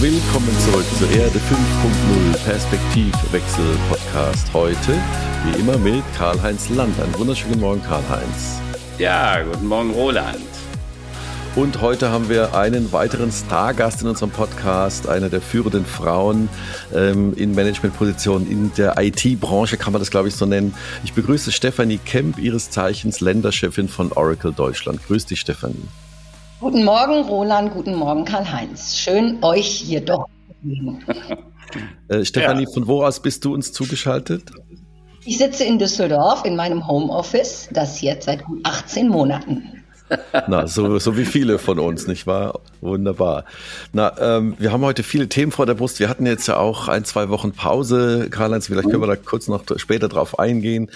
Willkommen zurück zur Erde 5.0 Perspektivwechsel Podcast. Heute, wie immer, mit Karl-Heinz Land. Einen wunderschönen Morgen, Karl-Heinz. Ja, guten Morgen, Roland. Und heute haben wir einen weiteren Stargast in unserem Podcast, eine der führenden Frauen ähm, in Managementpositionen in der IT-Branche, kann man das, glaube ich, so nennen. Ich begrüße Stefanie Kemp, ihres Zeichens Länderchefin von Oracle Deutschland. Grüß dich, Stefanie. Guten Morgen, Roland. Guten Morgen, Karl-Heinz. Schön, euch hier doch zu sehen. äh, Stefanie, ja. von wo aus bist du uns zugeschaltet? Ich sitze in Düsseldorf in meinem Homeoffice, das jetzt seit gut 18 Monaten. Na, so, so wie viele von uns, nicht wahr? Wunderbar. Na, ähm, wir haben heute viele Themen vor der Brust. Wir hatten jetzt ja auch ein, zwei Wochen Pause. Karl-Heinz, vielleicht können wir da kurz noch später drauf eingehen.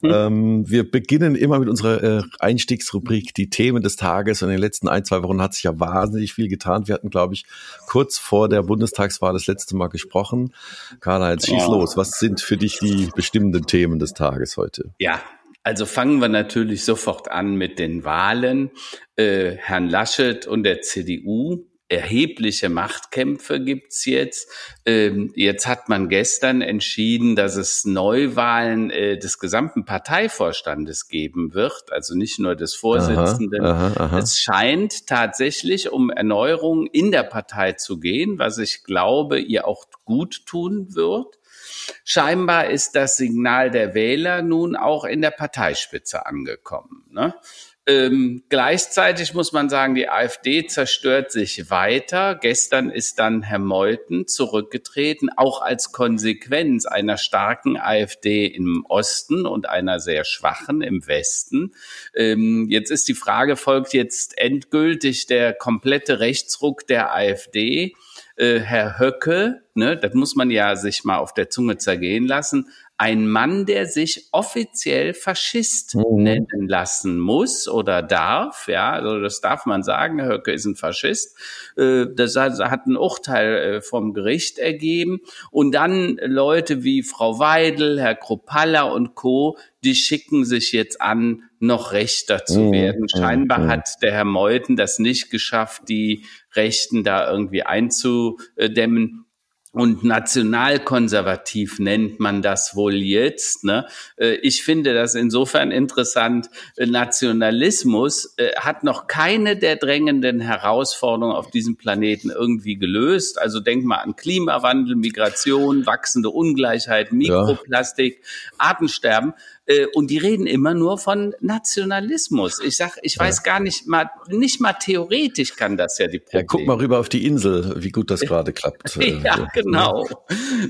Mhm. Ähm, wir beginnen immer mit unserer äh, Einstiegsrubrik, die Themen des Tages. Und in den letzten ein, zwei Wochen hat sich ja wahnsinnig viel getan. Wir hatten, glaube ich, kurz vor der Bundestagswahl das letzte Mal gesprochen. Karl-Heinz, schieß ja. los. Was sind für dich die bestimmenden Themen des Tages heute? Ja, also fangen wir natürlich sofort an mit den Wahlen. Äh, Herrn Laschet und der CDU. Erhebliche Machtkämpfe gibt's jetzt. Ähm, jetzt hat man gestern entschieden, dass es Neuwahlen äh, des gesamten Parteivorstandes geben wird, also nicht nur des Vorsitzenden. Aha, aha, aha. Es scheint tatsächlich um Erneuerung in der Partei zu gehen, was ich glaube, ihr auch gut tun wird. Scheinbar ist das Signal der Wähler nun auch in der Parteispitze angekommen. Ne? Ähm, gleichzeitig muss man sagen, die AfD zerstört sich weiter. Gestern ist dann Herr Meuthen zurückgetreten, auch als Konsequenz einer starken AfD im Osten und einer sehr schwachen im Westen. Ähm, jetzt ist die Frage, folgt jetzt endgültig der komplette Rechtsruck der AfD? Äh, Herr Höcke, ne, das muss man ja sich mal auf der Zunge zergehen lassen, ein Mann, der sich offiziell Faschist mhm. nennen lassen muss oder darf, ja, also das darf man sagen, Herr Höcke ist ein Faschist, äh, das hat ein Urteil äh, vom Gericht ergeben und dann Leute wie Frau Weidel, Herr Kropalla und Co., die schicken sich jetzt an, noch rechter zu mhm. werden. Scheinbar mhm. hat der Herr Meuthen das nicht geschafft, die Rechten da irgendwie einzudämmen und nationalkonservativ nennt man das wohl jetzt. Ne? Äh, ich finde das insofern interessant. Nationalismus äh, hat noch keine der drängenden Herausforderungen auf diesem Planeten irgendwie gelöst. Also denk mal an Klimawandel, Migration, wachsende Ungleichheit, Mikroplastik, ja. Artensterben. Äh, und die reden immer nur von Nationalismus. Ich sag, ich weiß gar nicht mal, nicht mal theoretisch kann das ja die Probleme. Ja, guck mal rüber auf die Insel, wie gut das gerade klappt. ja, genau.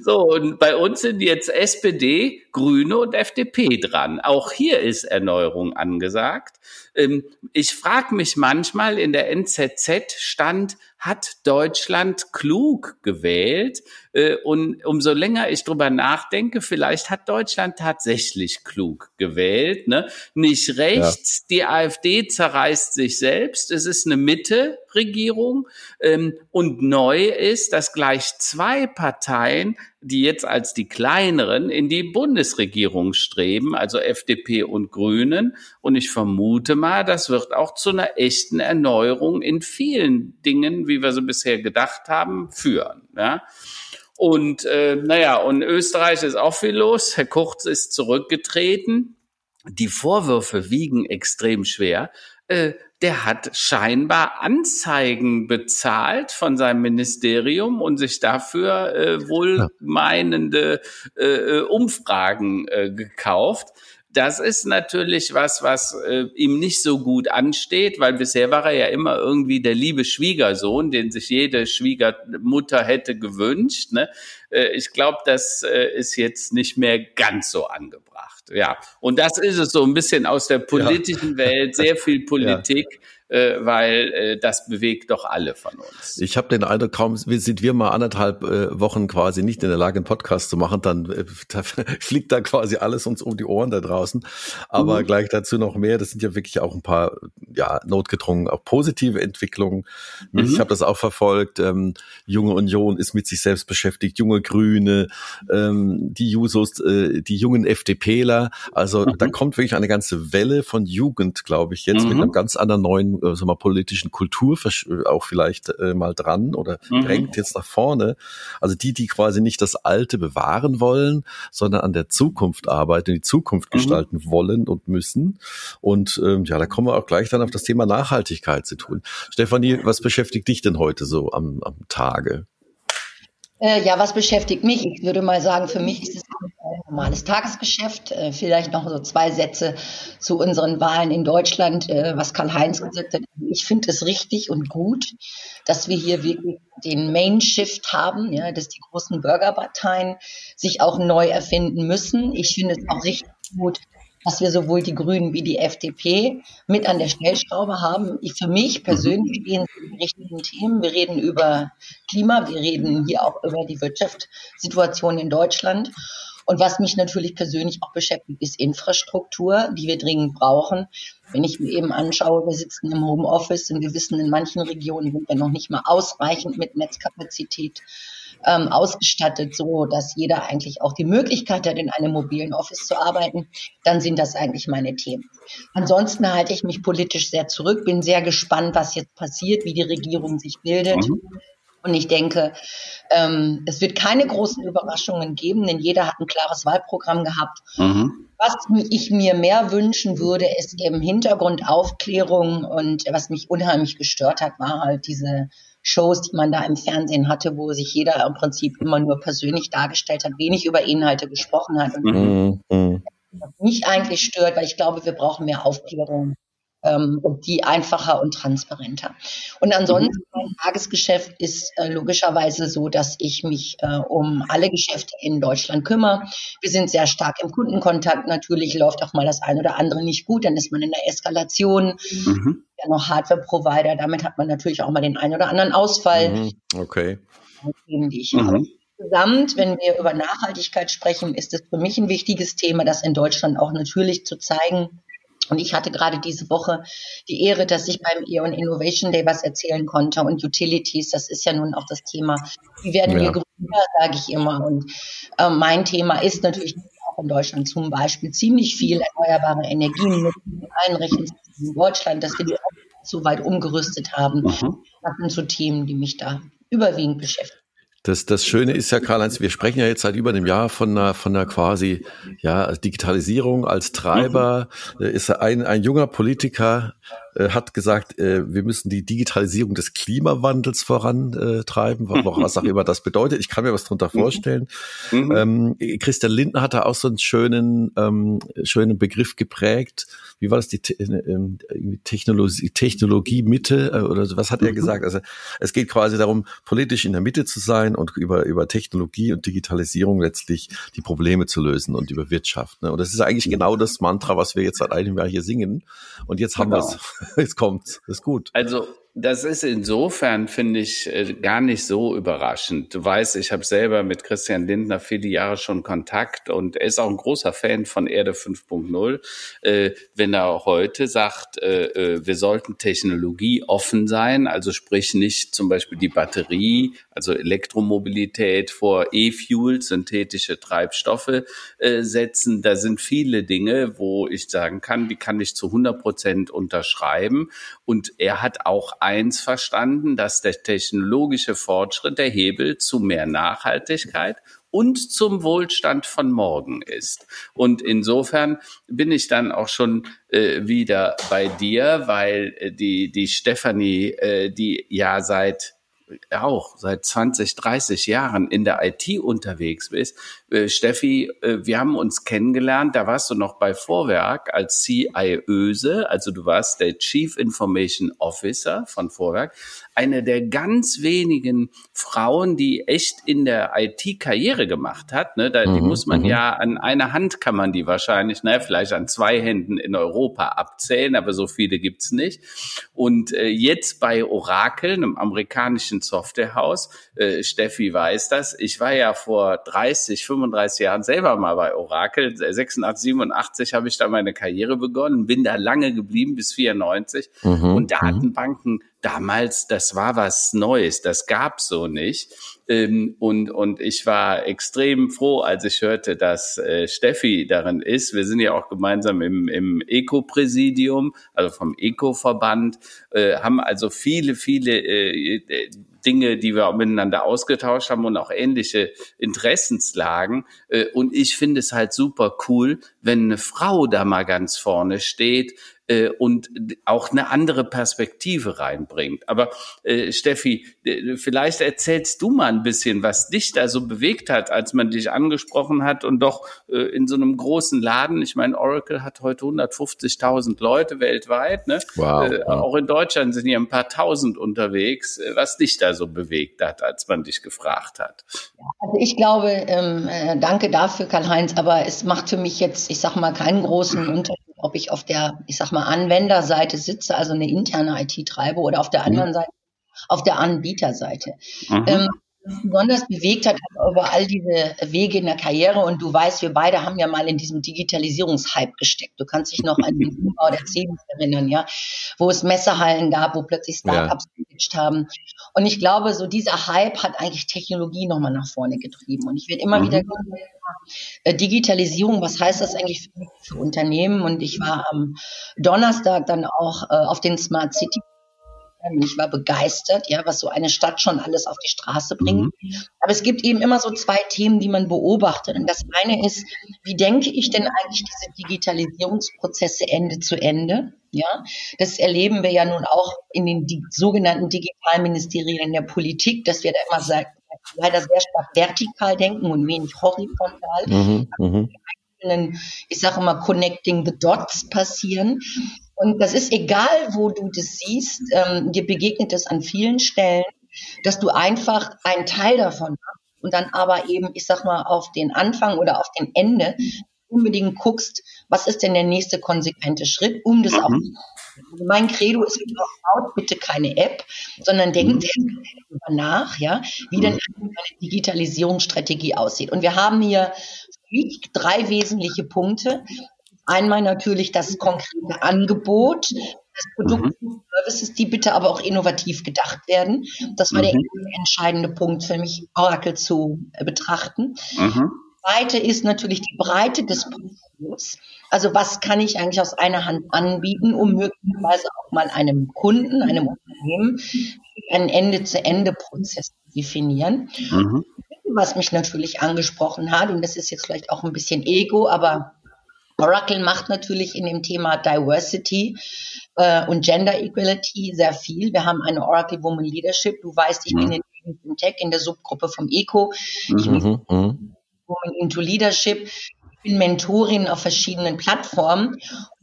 So, und bei uns sind jetzt SPD, Grüne und FDP dran. Auch hier ist Erneuerung angesagt. Ähm, ich frage mich manchmal, in der NZZ stand, hat Deutschland klug gewählt? Äh, und umso länger ich drüber nachdenke, vielleicht hat Deutschland tatsächlich klug gewählt. Ne? Nicht rechts, ja. die AfD zerreißt sich selbst. Es ist eine Mitte-Regierung. Ähm, und neu ist, dass gleich zwei Parteien die jetzt als die kleineren in die Bundesregierung streben, also FDP und Grünen. Und ich vermute mal, das wird auch zu einer echten Erneuerung in vielen Dingen, wie wir sie bisher gedacht haben, führen. Ja. Und äh, naja, und Österreich ist auch viel los. Herr Kurz ist zurückgetreten. Die Vorwürfe wiegen extrem schwer. Äh, der hat scheinbar Anzeigen bezahlt von seinem Ministerium und sich dafür äh, wohlmeinende äh, äh, Umfragen äh, gekauft. Das ist natürlich was, was äh, ihm nicht so gut ansteht, weil bisher war er ja immer irgendwie der liebe Schwiegersohn, den sich jede Schwiegermutter hätte gewünscht. Ne? Äh, ich glaube, das äh, ist jetzt nicht mehr ganz so angebracht. Ja, und das ist es so ein bisschen aus der politischen ja. Welt, sehr viel Politik. Ja äh, weil äh, das bewegt doch alle von uns. Ich habe den Eindruck, kaum sind wir mal anderthalb äh, Wochen quasi nicht in der Lage, einen Podcast zu machen, dann äh, da fliegt da quasi alles uns um die Ohren da draußen. Aber mhm. gleich dazu noch mehr. Das sind ja wirklich auch ein paar, ja, notgedrungen, auch positive Entwicklungen. Mhm. Ich habe das auch verfolgt. Ähm, Junge Union ist mit sich selbst beschäftigt, junge Grüne, ähm, die Jusos, äh, die jungen FDPler. Also mhm. da kommt wirklich eine ganze Welle von Jugend, glaube ich, jetzt mit mhm. einem ganz anderen neuen, äh, sagen wir, politischen Kultur äh, auch vielleicht äh, mal dran oder mhm. drängt jetzt nach vorne. Also die, die quasi nicht das Alte bewahren wollen, sondern an der Zukunft arbeiten, die Zukunft mhm. gestalten wollen und müssen. Und ähm, ja, da kommen wir auch gleich dann auf das Thema Nachhaltigkeit zu tun. Stefanie, was beschäftigt dich denn heute so am, am Tage? Äh, ja, was beschäftigt mich? Ich würde mal sagen, für mich ist es ein normales Tagesgeschäft. Äh, vielleicht noch so zwei Sätze zu unseren Wahlen in Deutschland, äh, was Karl-Heinz gesagt hat. Ich finde es richtig und gut, dass wir hier wirklich den Main-Shift haben, ja, dass die großen Bürgerparteien sich auch neu erfinden müssen. Ich finde es auch richtig gut, dass wir sowohl die Grünen wie die FDP mit an der Stellschraube haben. Ich, für mich mhm. persönlich stehen die richtigen Themen. Wir reden über Klima, wir reden hier auch über die Wirtschaftssituation in Deutschland. Und was mich natürlich persönlich auch beschäftigt, ist Infrastruktur, die wir dringend brauchen. Wenn ich mir eben anschaue, wir sitzen im Homeoffice und wir wissen, in manchen Regionen sind wir noch nicht mal ausreichend mit Netzkapazität ähm, ausgestattet, so dass jeder eigentlich auch die Möglichkeit hat, in einem mobilen Office zu arbeiten, dann sind das eigentlich meine Themen. Ansonsten halte ich mich politisch sehr zurück, bin sehr gespannt, was jetzt passiert, wie die Regierung sich bildet. Mhm. Und ich denke, ähm, es wird keine großen Überraschungen geben, denn jeder hat ein klares Wahlprogramm gehabt. Mhm. Was ich mir mehr wünschen würde, ist eben Hintergrundaufklärung. Und was mich unheimlich gestört hat, war halt diese Shows, die man da im Fernsehen hatte, wo sich jeder im Prinzip immer nur persönlich dargestellt hat, wenig über Inhalte gesprochen hat. Und mhm. mich eigentlich stört, weil ich glaube, wir brauchen mehr Aufklärung ähm, und die einfacher und transparenter. Und ansonsten mhm. mein Tagesgeschäft ist äh, logischerweise so, dass ich mich äh, um alle Geschäfte in Deutschland kümmere. Wir sind sehr stark im Kundenkontakt. Natürlich läuft auch mal das eine oder andere nicht gut, dann ist man in der Eskalation. Mhm. Ja, noch Hardware-Provider, damit hat man natürlich auch mal den einen oder anderen Ausfall. Mhm. Okay. Themen, die ich mhm. Insgesamt, wenn wir über Nachhaltigkeit sprechen, ist es für mich ein wichtiges Thema, das in Deutschland auch natürlich zu zeigen, und ich hatte gerade diese Woche die Ehre, dass ich beim Eon Innovation Day was erzählen konnte. Und Utilities, das ist ja nun auch das Thema. Wie werden ja. wir grüner, sage ich immer. Und äh, mein Thema ist natürlich auch in Deutschland zum Beispiel ziemlich viel erneuerbare Energien mit allen Rechensystemen in Deutschland, dass wir die auch so weit umgerüstet haben. Mhm. Das sind so Themen, die mich da überwiegend beschäftigen. Das, das Schöne ist ja, Karl-Heinz, wir sprechen ja jetzt seit über einem Jahr von einer, von einer quasi ja, Digitalisierung als Treiber. Mhm. Ist ein, ein junger Politiker, äh, hat gesagt, äh, wir müssen die Digitalisierung des Klimawandels vorantreiben, was auch immer das bedeutet. Ich kann mir was darunter mhm. vorstellen. Mhm. Ähm, Christian Lindner hat da auch so einen schönen, ähm, schönen Begriff geprägt. Wie war das? Die äh, Technologie, Technologie Mitte äh, oder was hat mhm. er gesagt? Also es geht quasi darum, politisch in der Mitte zu sein und über, über Technologie und Digitalisierung letztlich die Probleme zu lösen und über Wirtschaft. Ne? Und das ist eigentlich mhm. genau das Mantra, was wir jetzt seit einem Jahr hier singen. Und jetzt haben genau. wir es. Jetzt kommt's. Ist gut. Also das ist insofern, finde ich, äh, gar nicht so überraschend. Du weißt, ich habe selber mit Christian Lindner viele Jahre schon Kontakt und er ist auch ein großer Fan von Erde 5.0. Äh, wenn er heute sagt, äh, wir sollten Technologie offen sein, also sprich nicht zum Beispiel die Batterie, also Elektromobilität vor E-Fuel, synthetische Treibstoffe äh, setzen. Da sind viele Dinge, wo ich sagen kann, die kann ich zu 100 Prozent unterschreiben. Und er hat auch eins verstanden, dass der technologische Fortschritt der Hebel zu mehr Nachhaltigkeit und zum Wohlstand von morgen ist. Und insofern bin ich dann auch schon äh, wieder bei dir, weil äh, die, die Stefanie, äh, die ja seit auch seit 20, 30 Jahren in der IT unterwegs bist. Äh, Steffi, äh, wir haben uns kennengelernt, da warst du noch bei Vorwerk als CIOse, also du warst der Chief Information Officer von Vorwerk. eine der ganz wenigen Frauen, die echt in der IT Karriere gemacht hat. Ne? Da, die mhm, muss man mhm. ja an einer Hand kann man die wahrscheinlich, ne, vielleicht an zwei Händen in Europa abzählen, aber so viele gibt's nicht. Und äh, jetzt bei Oracle, einem amerikanischen Softwarehaus, äh, Steffi weiß das, ich war ja vor 30, 35 Jahren selber mal bei Oracle, 86, 87 habe ich da meine Karriere begonnen, bin da lange geblieben bis 94 mhm, und mhm. Datenbanken damals, das war was Neues, das gab's so nicht. Ähm, und, und ich war extrem froh, als ich hörte, dass äh, Steffi darin ist. Wir sind ja auch gemeinsam im, im Eco-Präsidium, also vom Eco-Verband, äh, haben also viele, viele äh, Dinge, die wir miteinander ausgetauscht haben und auch ähnliche Interessenslagen. Äh, und ich finde es halt super cool, wenn eine Frau da mal ganz vorne steht äh, und auch eine andere Perspektive reinbringt. Aber äh, Steffi, vielleicht erzählst du mal ein bisschen, was dich da so bewegt hat, als man dich angesprochen hat und doch äh, in so einem großen Laden, ich meine, Oracle hat heute 150.000 Leute weltweit, ne? Wow, äh, wow. Auch in Deutschland sind hier ein paar tausend unterwegs, äh, was dich da so bewegt hat, als man dich gefragt hat. Also ich glaube, ähm, äh, danke dafür, Karl-Heinz, aber es macht für mich jetzt, ich sag mal, keinen großen Unterschied ob ich auf der, ich sag mal, Anwenderseite sitze, also eine interne IT treibe oder auf der mhm. anderen mhm. Seite, auf der Anbieterseite. Mhm. Ähm, besonders bewegt hat über all diese Wege in der Karriere und du weißt, wir beide haben ja mal in diesem Digitalisierungshype gesteckt. Du kannst dich noch an den Umbau der Zebens erinnern, ja, wo es Messehallen gab, wo plötzlich Startups ja. haben. Und ich glaube, so dieser Hype hat eigentlich Technologie nochmal nach vorne getrieben. Und ich werde immer mhm. wieder äh, Digitalisierung, was heißt das eigentlich für, für, Unternehmen? Und ich war am Donnerstag dann auch äh, auf den Smart City ich war begeistert, ja, was so eine Stadt schon alles auf die Straße bringt. Mhm. Aber es gibt eben immer so zwei Themen, die man beobachtet. Und das eine ist, wie denke ich denn eigentlich diese Digitalisierungsprozesse Ende zu Ende? Ja, das erleben wir ja nun auch in den sogenannten Digitalministerien der Politik, dass wir da immer sagen, leider sehr stark vertikal denken und wenig horizontal. Mhm, mhm. ich sage immer, connecting the dots passieren. Und das ist egal, wo du das siehst, ähm, dir begegnet es an vielen Stellen, dass du einfach einen Teil davon hast und dann aber eben, ich sag mal, auf den Anfang oder auf den Ende unbedingt guckst, was ist denn der nächste konsequente Schritt, um das mhm. auch also mein Credo ist, baut bitte keine App, sondern denkt mhm. darüber nach, ja, wie denn mhm. eine Digitalisierungsstrategie aussieht. Und wir haben hier drei wesentliche Punkte. Einmal natürlich das konkrete Angebot, das Produkt mhm. Services, die bitte aber auch innovativ gedacht werden. Das war mhm. der entscheidende Punkt für mich, Oracle zu äh, betrachten. Mhm. Zweite ist natürlich die Breite des Portfolios. Also was kann ich eigentlich aus einer Hand anbieten, um möglicherweise auch mal einem Kunden, einem Unternehmen einen Ende-zu-Ende-Prozess zu definieren. Mhm. Was mich natürlich angesprochen hat, und das ist jetzt vielleicht auch ein bisschen Ego, aber Oracle macht natürlich in dem Thema Diversity äh, und Gender Equality sehr viel. Wir haben eine Oracle Woman Leadership. Du weißt, ich mhm. bin in, in Tech in der Subgruppe vom ECO. Ich bin mhm. mhm. Woman into Leadership. Ich bin Mentorin auf verschiedenen Plattformen.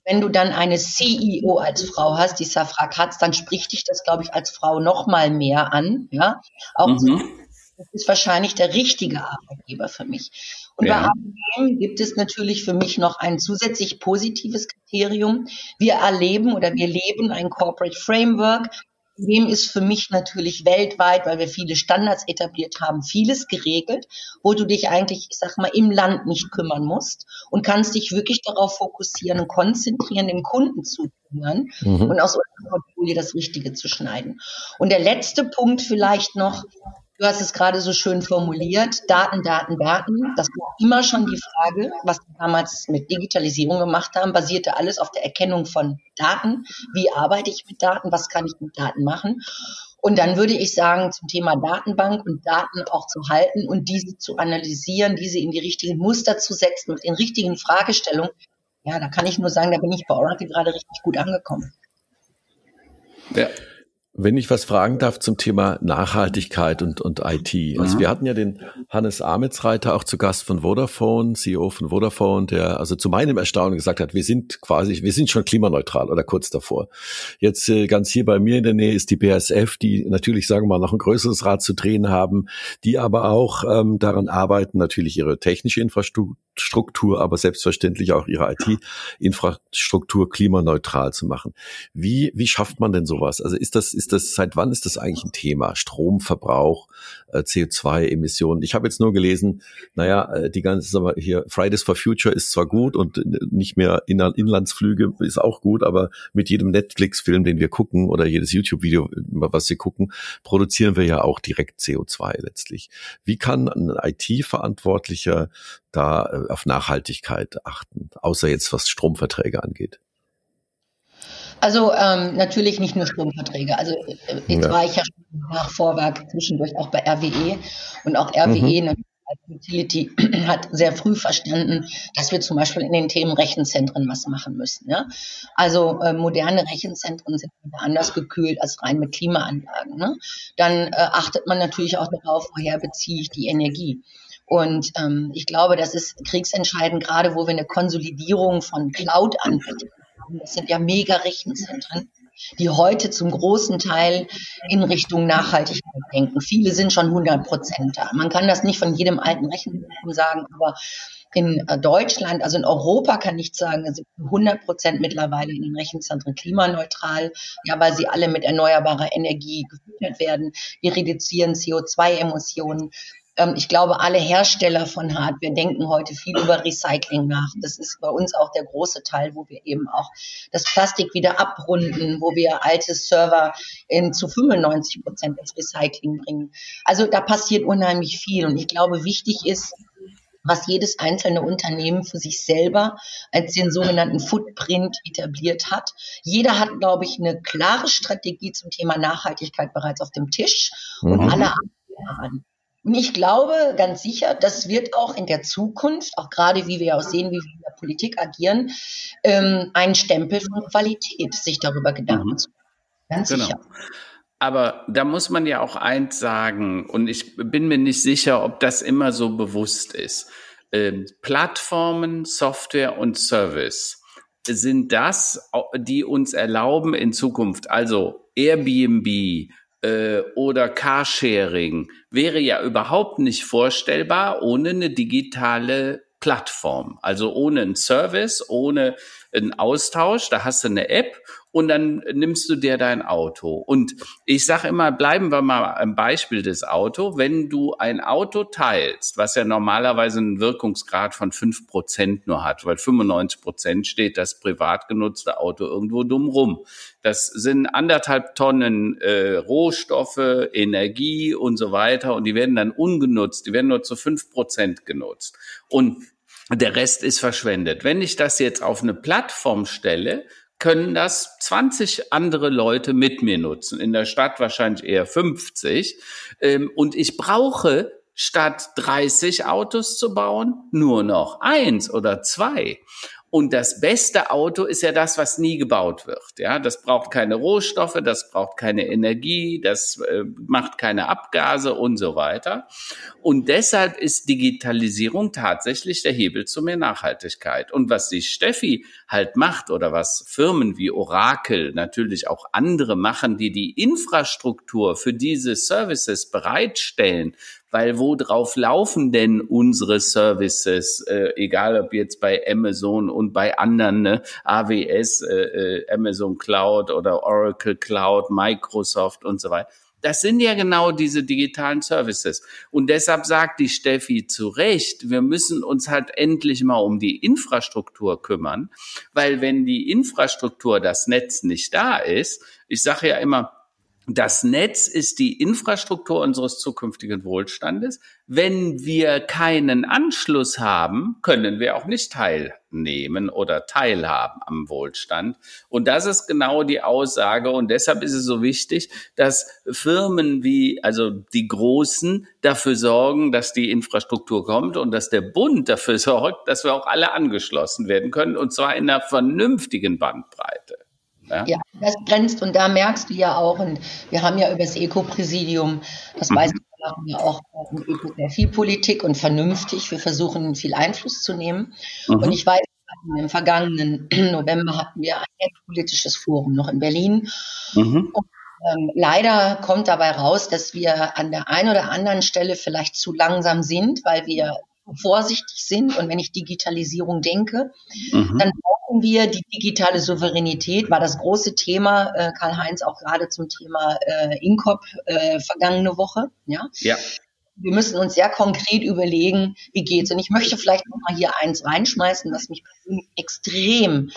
Wenn du dann eine CEO als Frau hast, die Safra Katz, dann spricht dich das, glaube ich, als Frau noch mal mehr an. Ja, auch mhm. das ist wahrscheinlich der richtige Arbeitgeber für mich. Und ja. bei ABM gibt es natürlich für mich noch ein zusätzlich positives Kriterium. Wir erleben oder wir leben ein Corporate Framework. Dem ist für mich natürlich weltweit, weil wir viele Standards etabliert haben, vieles geregelt, wo du dich eigentlich, ich sag mal, im Land nicht kümmern musst und kannst dich wirklich darauf fokussieren und konzentrieren, dem Kunden zuzuhören mhm. und aus unserem Portfolio das Richtige zu schneiden. Und der letzte Punkt vielleicht noch, Du hast es gerade so schön formuliert, Daten, Daten, Daten. Das war immer schon die Frage, was wir damals mit Digitalisierung gemacht haben, basierte alles auf der Erkennung von Daten. Wie arbeite ich mit Daten? Was kann ich mit Daten machen? Und dann würde ich sagen, zum Thema Datenbank und Daten auch zu halten und diese zu analysieren, diese in die richtigen Muster zu setzen und in richtigen Fragestellungen. Ja, da kann ich nur sagen, da bin ich bei Oracle gerade richtig gut angekommen. Ja, Wenn ich was fragen darf zum Thema Nachhaltigkeit und, und IT. Also mhm. wir hatten ja den Hannes Amitsreiter auch zu Gast von Vodafone, CEO von Vodafone, der also zu meinem Erstaunen gesagt hat, wir sind quasi, wir sind schon klimaneutral oder kurz davor. Jetzt äh, ganz hier bei mir in der Nähe ist die BASF, die natürlich, sagen wir mal, noch ein größeres Rad zu drehen haben, die aber auch ähm, daran arbeiten, natürlich ihre technische Infrastruktur, aber selbstverständlich auch ihre IT-Infrastruktur klimaneutral zu machen. Wie, wie schafft man denn sowas? Also ist das, ist ist das, seit wann ist das eigentlich ein Thema? Stromverbrauch, äh, CO2-Emissionen. Ich habe jetzt nur gelesen, naja, äh, die ganze, sagen wir hier, Fridays for Future ist zwar gut und nicht mehr in, Inlandsflüge ist auch gut, aber mit jedem Netflix-Film, den wir gucken oder jedes YouTube-Video, was wir gucken, produzieren wir ja auch direkt CO2 letztlich. Wie kann ein IT-Verantwortlicher da äh, auf Nachhaltigkeit achten, außer jetzt was Stromverträge angeht? Also ähm, natürlich nicht nur Stromverträge. Also äh, jetzt ja. war ich ja schon nach Vorwerk zwischendurch auch bei RWE und auch RWE mhm. als Utility hat sehr früh verstanden, dass wir zum Beispiel in den Themen Rechenzentren was machen müssen. Ja? Also äh, moderne Rechenzentren sind anders gekühlt als rein mit Klimaanlagen. Ne? Dann äh, achtet man natürlich auch darauf, woher beziehe ich die Energie. Und ähm, ich glaube, das ist kriegsentscheidend, gerade wo wir eine Konsolidierung von Cloud-Anbietern das sind ja mega Rechenzentren, die heute zum großen Teil in Richtung Nachhaltigkeit denken. Viele sind schon 100 Prozent da. Man kann das nicht von jedem alten Rechenzentrum sagen, aber in äh, Deutschland, also in Europa kann ich sagen, sind 100 Prozent mittlerweile in den Rechenzentren klimaneutral, ja, weil sie alle mit erneuerbarer Energie gefüttert werden. Wir reduzieren CO2-Emissionen. Ähm, ich glaube, alle Hersteller von Hardware denken heute viel über Recycling nach. Das ist bei uns auch der große Teil, wo wir eben auch das Plastik wieder abrunden, wo wir alte Server in, zu 95 Prozent ins Recycling bringen. Also da passiert unheimlich viel. Und ich glaube, wichtig ist, was jedes einzelne Unternehmen für sich selber als den sogenannten Footprint etabliert hat. Jeder hat, glaube ich, eine klare Strategie zum Thema Nachhaltigkeit bereits auf dem Tisch und mhm. alle arbeiten daran. Und ich glaube ganz sicher, das wird auch in der Zukunft, auch gerade wie wir auch sehen, wie wir in der Politik agieren, ähm, ein Stempel von Qualität, sich darüber Gedanken mhm. zu machen. Ganz genau. sicher. Aber da muss man ja auch eins sagen, und ich bin mir nicht sicher, ob das immer so bewusst ist. Ähm, Plattformen, Software und Service sind das, die uns erlauben in Zukunft, also Airbnb, äh, oder Carsharing wäre ja überhaupt nicht vorstellbar ohne eine digitale Plattform. Also ohne einen Service, ohne einen Austausch. Da hast du eine App und dann nimmst du dir dein Auto. Und ich sage immer, bleiben wir mal am Beispiel des Auto. Wenn du ein Auto teilst, was ja normalerweise einen Wirkungsgrad von fünf Prozent nur hat, weil 95 Prozent steht das privat genutzte Auto irgendwo dumm rum. Das sind anderthalb Tonnen äh, Rohstoffe, Energie und so weiter und die werden dann ungenutzt, die werden nur zu fünf Prozent genutzt. Und der Rest ist verschwendet. Wenn ich das jetzt auf eine Plattform stelle, können das 20 andere Leute mit mir nutzen. In der Stadt wahrscheinlich eher 50. Ähm, und ich brauche statt 30 Autos zu bauen nur noch eins oder zwei. Und das beste Auto ist ja das, was nie gebaut wird. Ja, das braucht keine Rohstoffe, das braucht keine Energie, das äh, macht keine Abgase und so weiter. Und deshalb ist Digitalisierung tatsächlich der Hebel zu mehr Nachhaltigkeit. Und was die Steffi halt macht oder was Firmen wie Oracle, natürlich auch andere machen, die die Infrastruktur für diese Services bereitstellen, weil wo drauf laufen denn unsere Services, äh, egal ob jetzt bei Amazon und bei anderen, ne, AWS, äh, äh, Amazon Cloud oder Oracle Cloud, Microsoft und so weiter. Das sind ja genau diese digitalen Services. Und deshalb sagt die Steffi zu Recht, wir müssen uns halt endlich mal um die Infrastruktur kümmern, weil wenn die Infrastruktur, das Netz nicht da ist, ich sage ja immer, das Netz ist die Infrastruktur unseres zukünftigen Wohlstandes. Wenn wir keinen Anschluss haben, können wir auch nicht teilnehmen oder teilhaben am Wohlstand. Und das ist genau die Aussage. Und deshalb ist es so wichtig, dass Firmen wie, also die Großen dafür sorgen, dass die Infrastruktur kommt und dass der Bund dafür sorgt, dass wir auch alle angeschlossen werden können. Und zwar in einer vernünftigen Bandbreite. Ja? ja, das grenzt und da merkst du ja auch, und wir haben ja über das Eco-Präsidium, das mhm. weiß ich, machen wir auch sehr viel Politik und vernünftig. Wir versuchen viel Einfluss zu nehmen. Mhm. Und ich weiß, im vergangenen November hatten wir ein politisches Forum noch in Berlin. Mhm. Und, ähm, leider kommt dabei raus, dass wir an der einen oder anderen Stelle vielleicht zu langsam sind, weil wir vorsichtig sind. Und wenn ich Digitalisierung denke, mhm. dann brauchen wir die digitale Souveränität, war das große Thema, äh, Karl-Heinz auch gerade zum Thema äh, Inkop äh, vergangene Woche. Ja. ja. Wir müssen uns sehr konkret überlegen, wie geht's. Und ich möchte vielleicht noch mal hier eins reinschmeißen, was mich extrem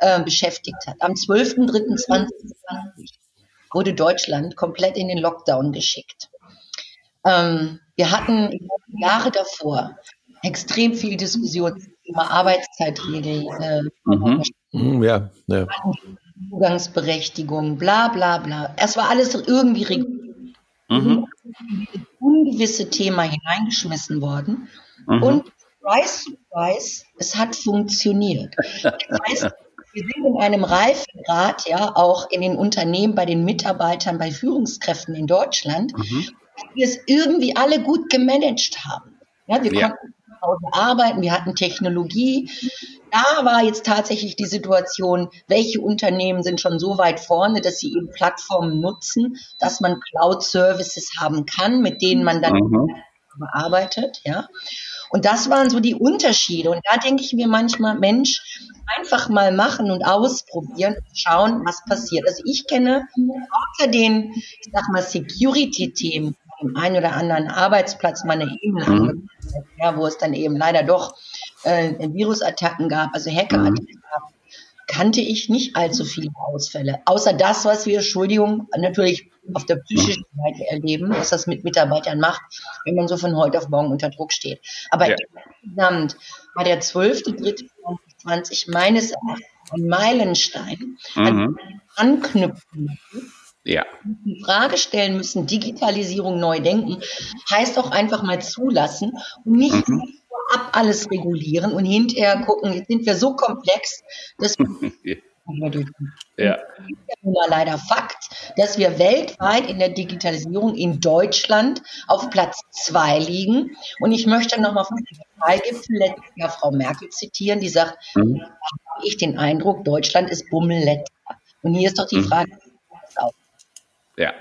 äh, beschäftigt hat. Am 12.03.2020 wurde Deutschland komplett in den Lockdown geschickt. Ähm, wir hatten Jahre davor extrem viel Diskussion zum Thema Arbeitszeitregel. Äh, mhm. mhm. Ja, ja. Zugangsberechtigung, bla bla bla. Es war alles irgendwie reguliert. Mhm. ungewisse Thema hineingeschmissen worden. Mhm. Und Surprise, Surprise, es hat funktioniert. Das heißt, wir sind in einem Reifengrad, ja, auch in den Unternehmen, bei den Mitarbeitern, bei Führungskräften in Deutschland, mhm. wir es irgendwie alle gut gemanagt haben. Ja, wir ja. konnten arbeiten, wir hatten Technologie. Da war jetzt tatsächlich die Situation, welche Unternehmen sind schon so weit vorne, dass sie eben Plattformen nutzen, dass man Cloud-Services haben kann, mit denen man dann mhm. bearbeitet, ja. Und das waren so die Unterschiede. Und da denke ich mir manchmal, Mensch, einfach mal machen und ausprobieren und schauen, was passiert. Also ich kenne außer den, ich sag mal, Security-Themen, dem einen oder anderen Arbeitsplatz meine E-Mail mhm. ja, wo es dann eben leider doch äh, Virusattacken gab, also Hackerattacken mhm. gab, kannte ich nicht allzu viele Ausfälle. Außer das, was wir, Entschuldigung, natürlich auf der psychischen Seite erleben, was das mit Mitarbeitern macht, wenn man so von heute auf morgen unter Druck steht. Aber ja. insgesamt war der 12.3.2020 meines Erachtens ein Meilenstein, mhm. an anknüpfen ja. Die Frage stellen müssen, Digitalisierung neu denken, heißt auch einfach mal zulassen und nicht mhm. vorab alles regulieren und hinterher gucken, jetzt sind wir so komplex, dass wir ja. Leider Fakt, dass wir weltweit in der Digitalisierung in Deutschland auf Platz zwei liegen. Und ich möchte nochmal von dem Wahlgipfel letztes Jahr Frau Merkel zitieren, die sagt, mhm. habe ich den Eindruck, Deutschland ist Bummelletter. Und hier ist doch die mhm. Ja,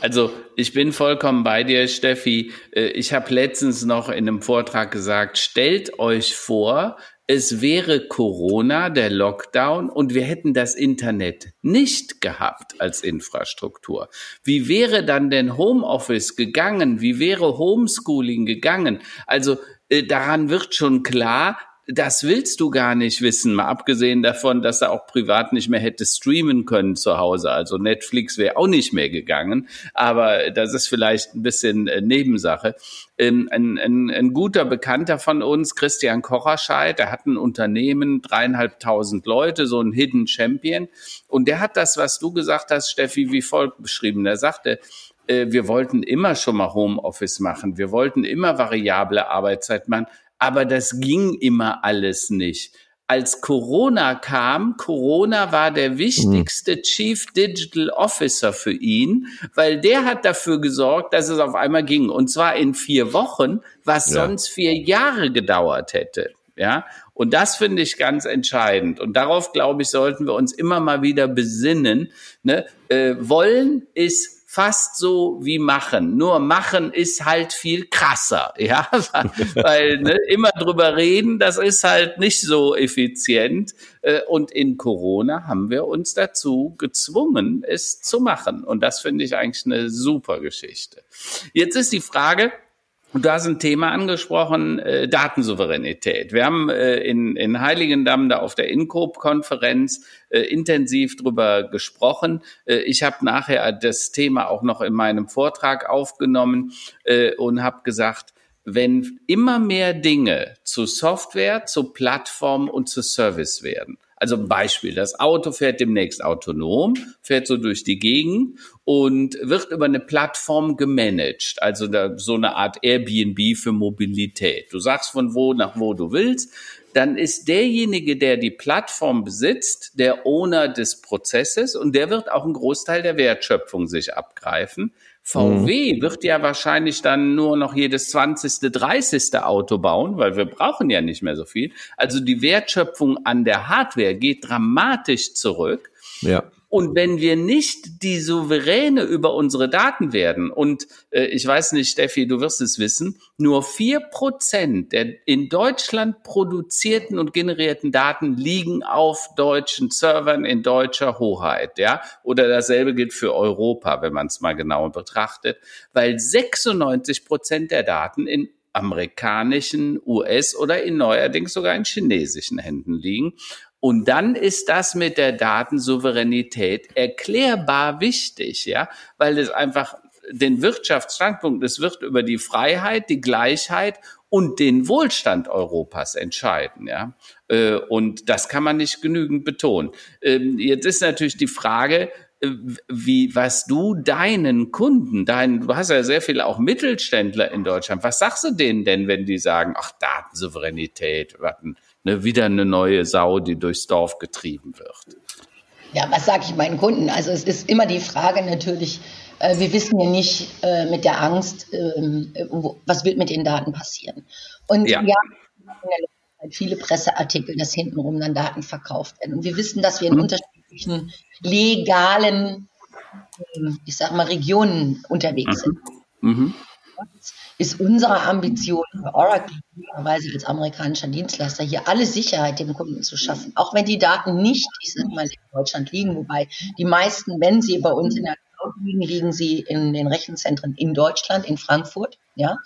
also ich bin vollkommen bei dir, Steffi. Äh, ich habe letztens noch in einem Vortrag gesagt, stellt euch vor, es wäre Corona, der Lockdown, und wir hätten das Internet nicht gehabt als Infrastruktur. Wie wäre dann denn Homeoffice gegangen? Wie wäre Homeschooling gegangen? Also äh, daran wird schon klar, das willst du gar nicht wissen, mal abgesehen davon, dass er auch privat nicht mehr hätte streamen können zu Hause. Also Netflix wäre auch nicht mehr gegangen, aber das ist vielleicht ein bisschen äh, Nebensache. Ähm, ein, ein, ein guter Bekannter von uns, Christian Kocherscheid, der hat ein Unternehmen, dreieinhalbtausend Leute, so ein Hidden Champion. Und der hat das, was du gesagt hast, Steffi, wie folgt beschrieben. Er sagte, äh, wir wollten immer schon mal Homeoffice machen. Wir wollten immer variable Arbeitszeit machen. Aber das ging immer alles nicht. Als Corona kam, Corona war der wichtigste mhm. Chief Digital Officer für ihn, weil der hat dafür gesorgt, dass es auf einmal ging. Und zwar in vier Wochen, was ja. sonst vier Jahre gedauert hätte. Ja, und das finde ich ganz entscheidend. Und darauf, glaube ich, sollten wir uns immer mal wieder besinnen. Ne? Äh, wollen ist fast so wie machen. Nur machen ist halt viel krasser, ja, weil ne, immer drüber reden, das ist halt nicht so effizient. Äh, und in Corona haben wir uns dazu gezwungen, es zu machen. Und das finde ich eigentlich eine super Geschichte. Jetzt ist die Frage, und du hast ein Thema angesprochen, äh, Datensouveränität. Wir haben äh, in, in Heiligendamm da auf der INCOP-Konferenz äh, intensiv drüber gesprochen. Äh, ich habe nachher das Thema auch noch in meinem Vortrag aufgenommen äh, und habe gesagt, wenn immer mehr Dinge zu Software, zu Plattform und zu Service werden, Also Beispiel, das Auto fährt demnächst autonom, fährt so durch die Gegend und wird über eine Plattform gemanagt, also da, so eine Art Airbnb für Mobilität. Du sagst von wo nach wo du willst, dann ist derjenige, der die Plattform besitzt, der Owner des Prozesses und der wird auch einen Großteil der Wertschöpfung sich abgreifen. VW mhm. wird ja wahrscheinlich dann nur noch jedes 20., 30. Auto bauen, weil wir brauchen ja nicht mehr so viel. Also die Wertschöpfung an der Hardware geht dramatisch zurück. Ja. Und wenn wir nicht die Souveräne über unsere Daten werden, und äh, ich weiß nicht, Steffi, du wirst es wissen, nur vier Prozent der in Deutschland produzierten und generierten Daten liegen auf deutschen Servern in deutscher Hoheit, ja, oder dasselbe gilt für Europa, wenn man es mal genauer betrachtet, weil 96 Prozent der Daten in amerikanischen, US oder in neuerdings sogar in chinesischen Händen liegen. Und dann ist das mit der Datensouveränität erklärbar wichtig, ja, weil es einfach den Wirtschaftsstandpunkt, es wird über die Freiheit, die Gleichheit und den Wohlstand Europas entscheiden, ja. Äh, und das kann man nicht genügend betonen. Ähm, jetzt ist natürlich die Frage, äh, wie, was du deinen Kunden, dein, du hast ja sehr viele auch Mittelständler in Deutschland, was sagst du denen denn, wenn die sagen, ach, Datensouveränität, warten, ne, wieder eine neue Sau, die durchs Dorf getrieben wird. Ja, was sage ich meinen Kunden? Also es ist immer die Frage natürlich, äh, wir wissen ja nicht äh, mit der Angst, äh, wo, was wird mit den Daten passieren. Und ja, ja viele Presseartikel, dass hintenrum dann Daten verkauft werden. Und wir wissen, dass wir in mhm. unterschiedlichen legalen, ähm, ich sag mal, Regionen unterwegs mhm. sind. Mhm ist unsere Ambition für Oracle als amerikanischer Dienstleister hier alle Sicherheit dem Kunden zu schaffen. Auch wenn die Daten nicht, ich sag mal, in Deutschland liegen, wobei die meisten, wenn sie bei uns in der Cloud liegen, liegen sie in den Rechenzentren in Deutschland, in Frankfurt, ja.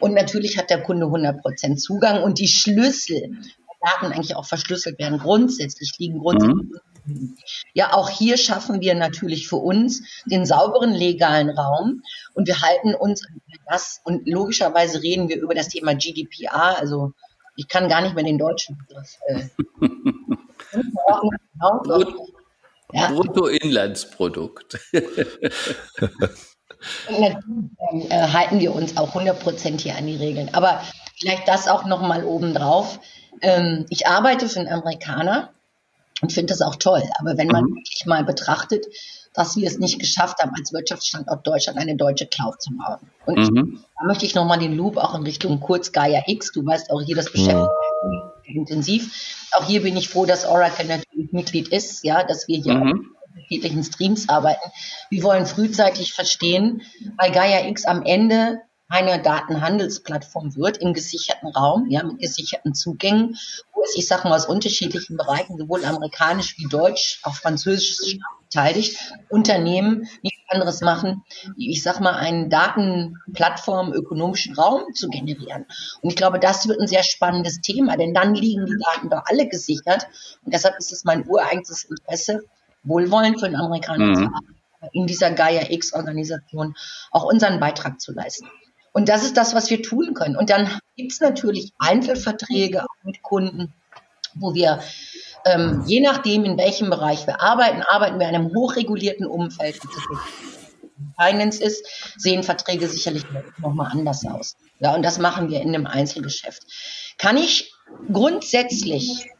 Und natürlich hat der Kunde 100 Prozent Zugang und die Schlüssel, Daten eigentlich auch verschlüsselt werden, grundsätzlich liegen grundsätzlich mhm. Ja, auch hier schaffen wir natürlich für uns den sauberen legalen Raum und wir halten uns an das und logischerweise reden wir über das Thema GDPR, also ich kann gar nicht mehr den deutschen Begriff. Äh, ja. Bruttoinlandsprodukt. Und natürlich äh, halten wir uns auch 100% hier an die Regeln. Aber vielleicht das auch nochmal obendrauf. Ähm, ich arbeite für einen Amerikaner, und finde das auch toll. Aber wenn man mhm. wirklich mal betrachtet, dass wir es nicht geschafft haben, als Wirtschaftsstandort Deutschland eine deutsche Cloud zu bauen. Und mhm. da möchte ich nochmal den Loop auch in Richtung kurz Gaia X. Du weißt auch hier, das beschäftigt mhm. intensiv. Auch hier bin ich froh, dass Oracle natürlich Mitglied ist, ja, dass wir hier mhm. unterschiedlichen Streams arbeiten. Wir wollen frühzeitig verstehen, weil Gaia X am Ende eine Datenhandelsplattform wird im gesicherten Raum, ja, mit gesicherten Zugängen, wo es, ich sage mal, aus unterschiedlichen Bereichen, sowohl amerikanisch wie deutsch, auch französisch beteiligt, Unternehmen nichts anderes machen, ich sage mal, einen Datenplattform, ökonomischen Raum zu generieren. Und ich glaube, das wird ein sehr spannendes Thema, denn dann liegen die Daten doch alle gesichert. Und deshalb ist es mein ureigenstes Interesse, wohlwollend für den Amerikaner mhm. in dieser Gaia X-Organisation auch unseren Beitrag zu leisten. Und das ist das, was wir tun können. Und dann gibt es natürlich Einzelverträge mit Kunden, wo wir ähm, je nachdem, in welchem Bereich wir arbeiten, arbeiten wir in einem hochregulierten Umfeld. Finance ist, sehen Verträge sicherlich nochmal anders aus. Ja, und das machen wir in einem Einzelgeschäft. Kann ich grundsätzlich,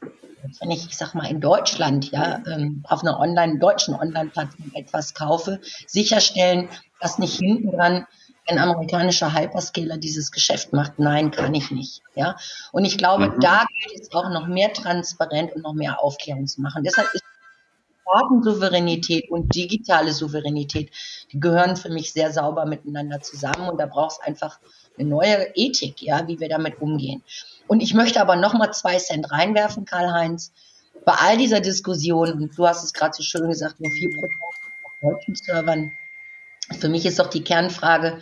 wenn ich, ich sag mal, in Deutschland, ja, ähm, auf einer online, deutschen Online-Plattform etwas kaufe, sicherstellen, dass nicht hinten dran ein amerikanischer Hyperscaler dieses Geschäft macht. Nein, kann ich nicht. Ja, und ich glaube, mhm. da gilt es auch noch mehr transparent und noch mehr Aufklärung zu machen. Deshalb ist Datensouveränität und digitale Souveränität, die gehören für mich sehr sauber miteinander zusammen und da braucht es einfach eine neue Ethik, ja, wie wir damit umgehen. Und ich möchte aber noch mal zwei Cent reinwerfen, Karl-Heinz. Bei all dieser Diskussion, und du hast es gerade so schön gesagt, nur vier Prozent auf deutschen Servern, für mich ist doch die Kernfrage,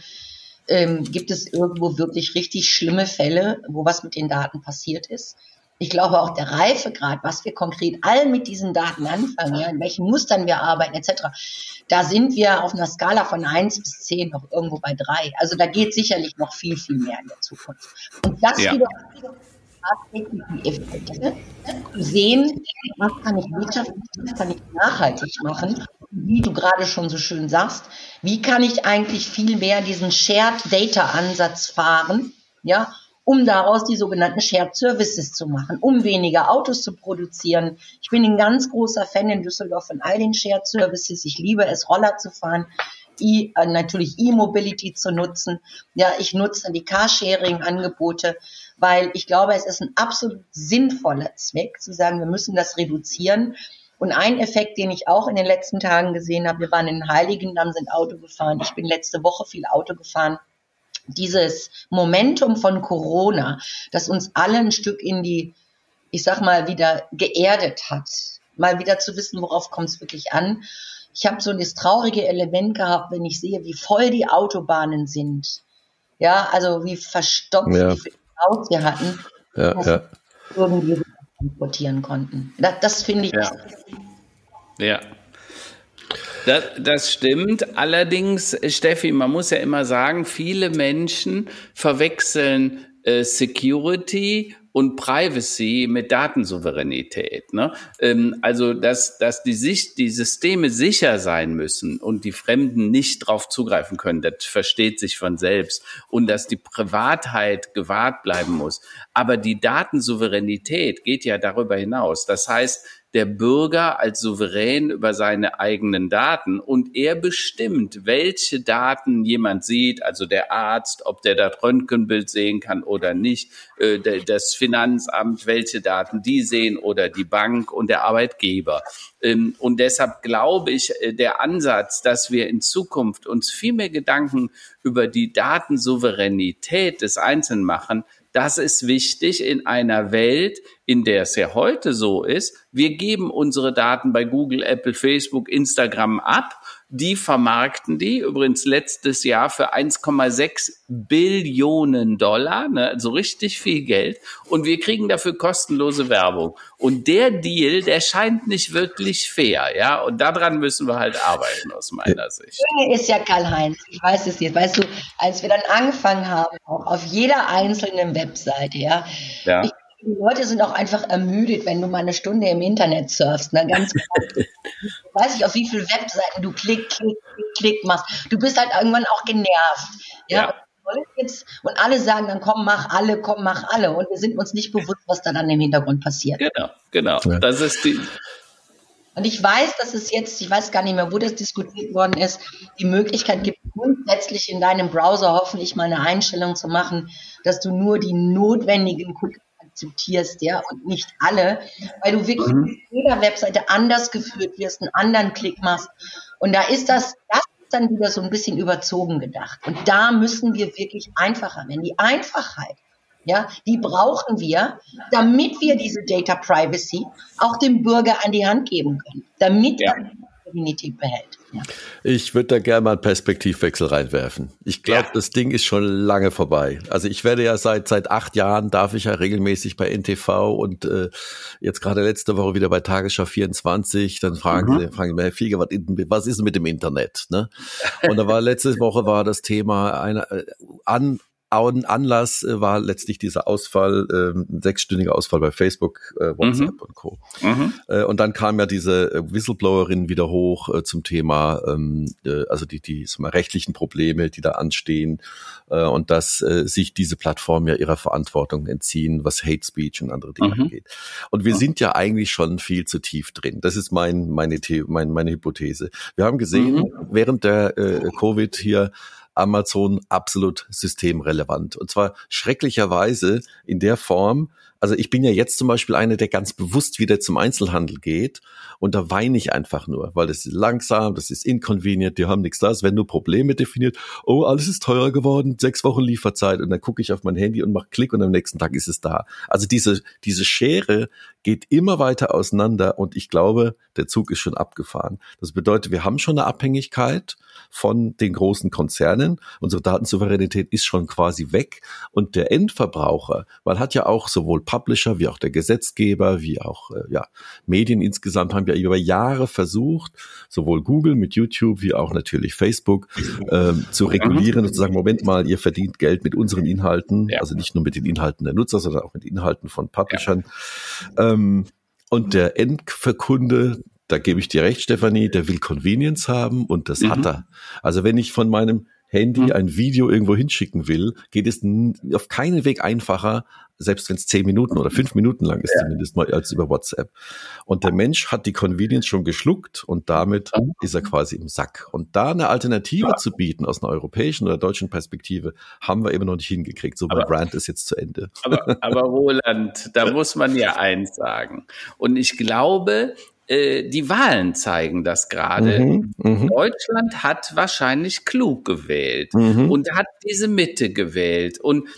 ähm, gibt es irgendwo wirklich richtig schlimme Fälle, wo was mit den Daten passiert ist? Ich glaube auch der Reifegrad, was wir konkret all mit diesen Daten anfangen, ja, in welchen Mustern wir arbeiten etc., da sind wir auf einer Skala von eins bis zehn noch irgendwo bei drei. Also da geht sicherlich noch viel, viel mehr in der Zukunft. Und das ja. wieder tatsächlich die Effekte, zu sehen, was kann ich wirtschaftlich, was kann ich nachhaltig machen, wie du gerade schon so schön sagst, wie kann ich eigentlich viel mehr diesen Shared Data Ansatz fahren, ja, um daraus die sogenannten Shared Services zu machen, um weniger Autos zu produzieren. Ich bin ein ganz großer Fan in Düsseldorf von all den Shared Services. Ich liebe es, Roller zu fahren. E, natürlich E-Mobility zu nutzen. Ja, ich nutze die Carsharing-Angebote, weil ich glaube, es ist ein absolut sinnvoller Zweck, zu sagen, wir müssen das reduzieren. Und ein Effekt, den ich auch in den letzten Tagen gesehen habe, wir waren in Heiligendamm, sind Auto gefahren. Ich bin letzte Woche viel Auto gefahren dieses Momentum von Corona, das uns alle ein Stück in die, ich sag mal, wieder geerdet hat, mal wieder zu wissen, worauf kommt es wirklich an. Ich habe so das traurige Element gehabt, wenn ich sehe, wie voll die Autobahnen sind. Ja, also wie verstopft, ja. wie viel Autos wir hatten, ja, ja. irgendwie transportieren konnten. Das, das finde ich. Ja. ja. Das, das stimmt. Allerdings, Steffi, man muss ja immer sagen, viele Menschen verwechseln äh, Security und Privacy mit Datensouveränität. Ne? Ähm, also, dass, dass die, Sicht, die Systeme sicher sein müssen und die Fremden nicht darauf zugreifen können, das versteht sich von selbst. Und dass die Privatheit gewahrt bleiben muss. Aber die Datensouveränität geht ja darüber hinaus. Das heißt, der Bürger als souverän über seine eigenen Daten und er bestimmt, welche Daten jemand sieht, also der Arzt, ob der das Röntgenbild sehen kann oder nicht, äh, das Finanzamt, welche Daten die sehen oder die Bank und der Arbeitgeber. Ähm, und deshalb glaube ich, äh, der Ansatz, dass wir in Zukunft uns viel mehr Gedanken über die Datensouveränität des Einzelnen machen, das ist wichtig in einer Welt, in der es ja heute so ist. Wir geben unsere Daten bei Google, Apple, Facebook, Instagram ab die vermarkten die übrigens letztes Jahr für 1,6 Billionen Dollar, ne, also richtig viel Geld. Und wir kriegen dafür kostenlose Werbung. Und der Deal, der scheint nicht wirklich fair, ja. Und daran müssen wir halt arbeiten aus meiner Sicht. Ist ja Karl-Heinz, ich weiß es jetzt. Weißt du, als wir dann angefangen haben, auch auf jeder einzelnen Webseite, ja, ja. Ich die Leute sind auch einfach ermüdet, wenn du mal eine Stunde im Internet surfst. Ne? Ganz weiß ich, auf wie viele Webseiten du klick, klick, klick, klick machst. Du bist halt irgendwann auch genervt. Ja. ja. Jetzt, und alle sagen dann, komm, mach alle, komm, mach alle. Und wir sind uns nicht bewusst, was da dann im Hintergrund passiert. Genau, genau. Ja. Das ist die. Und ich weiß, dass es jetzt, ich weiß gar nicht mehr, wo das diskutiert worden ist, die Möglichkeit gibt, grundsätzlich in deinem Browser hoffentlich mal eine Einstellung zu machen, dass du nur die notwendigen Cookies akzeptierst, ja, und nicht alle, weil du wirklich mhm. auf jeder Webseite anders geführt wirst, einen anderen Klick machst. Und da ist das, das ist dann wieder so ein bisschen überzogen gedacht. Und da müssen wir wirklich einfacher werden. Die Einfachheit, ja, die brauchen wir, damit wir diese Data Privacy auch dem Bürger an die Hand geben können, damit ja. er Souveränität behält. Ich würde da gerne mal einen Perspektivwechsel reinwerfen. Ich glaube, ja. das Ding ist schon lange vorbei. Also ich werde ja seit seit acht Jahren darf ich ja regelmäßig bei NTV und äh, jetzt gerade letzte Woche wieder bei Tagesschau 24. Dann fragen mhm. sie, fragen sie Herr Fieger, was, was ist mit dem Internet? Ne? Und da war letzte Woche war das Thema eine äh, an Anlass äh, war letztlich dieser Ausfall, äh, sechsstündiger Ausfall bei Facebook, äh, WhatsApp mhm. und Co. Mhm. Äh, und dann kam ja diese Whistleblowerin wieder hoch äh, zum Thema, ähm, äh, also die, die mal, rechtlichen Probleme, die da anstehen äh, und dass äh, sich diese Plattformen ja ihrer Verantwortung entziehen, was Hate Speech und andere Dinge mhm. angeht. Und wir sind ja eigentlich schon viel zu tief drin. Das ist mein, meine, The mein, meine Hypothese. Wir haben gesehen, mhm. während der äh, Covid hier Amazon absolut systemrelevant. Und zwar schrecklicherweise in der Form, also ich bin ja jetzt zum Beispiel einer, der ganz bewusst wieder zum Einzelhandel geht und da weine ich einfach nur, weil das ist langsam, das ist inconvenient, die haben nichts da, es werden nur Probleme definiert. Oh, alles ist teurer geworden, sechs Wochen Lieferzeit und dann gucke ich auf mein Handy und mache Klick und am nächsten Tag ist es da. Also diese, diese Schere geht immer weiter auseinander und ich glaube, der Zug ist schon abgefahren. Das bedeutet, wir haben schon eine Abhängigkeit von den großen Konzernen. Unsere Datensouveränität ist schon quasi weg und der Endverbraucher, man hat ja auch sowohl Publisher, wie auch der Gesetzgeber, wie auch äh, ja, Medien insgesamt haben ja über Jahre versucht, sowohl Google mit YouTube wie auch natürlich Facebook ähm, zu regulieren und zu sagen, Moment mal, ihr verdient Geld mit unseren Inhalten, ja. also nicht nur mit den Inhalten der Nutzer, sondern auch mit Inhalten von Publishern. Ja. Ähm, und der Endverkunde, da gebe ich dir recht, Stefanie, der will Convenience haben und das mhm. hat er. Also wenn ich von meinem Handy mhm. ein Video irgendwo hinschicken will, geht es auf keinen Weg einfacher, selbst wenn es zehn Minuten oder fünf Minuten lang ist, ja. zumindest mal als über WhatsApp. Und der Mensch hat die Convenience schon geschluckt und damit mhm. ist er quasi im Sack. Und da eine Alternative ja. zu bieten aus einer europäischen oder deutschen Perspektive, haben wir immer noch nicht hingekriegt. So, mein Brand ist jetzt zu Ende. Aber, aber Roland, da muss man ja eins sagen. Und ich glaube, äh, die Wahlen zeigen das gerade. Mhm, mhm, Deutschland hat wahrscheinlich klug gewählt mhm. und hat diese Mitte gewählt. Und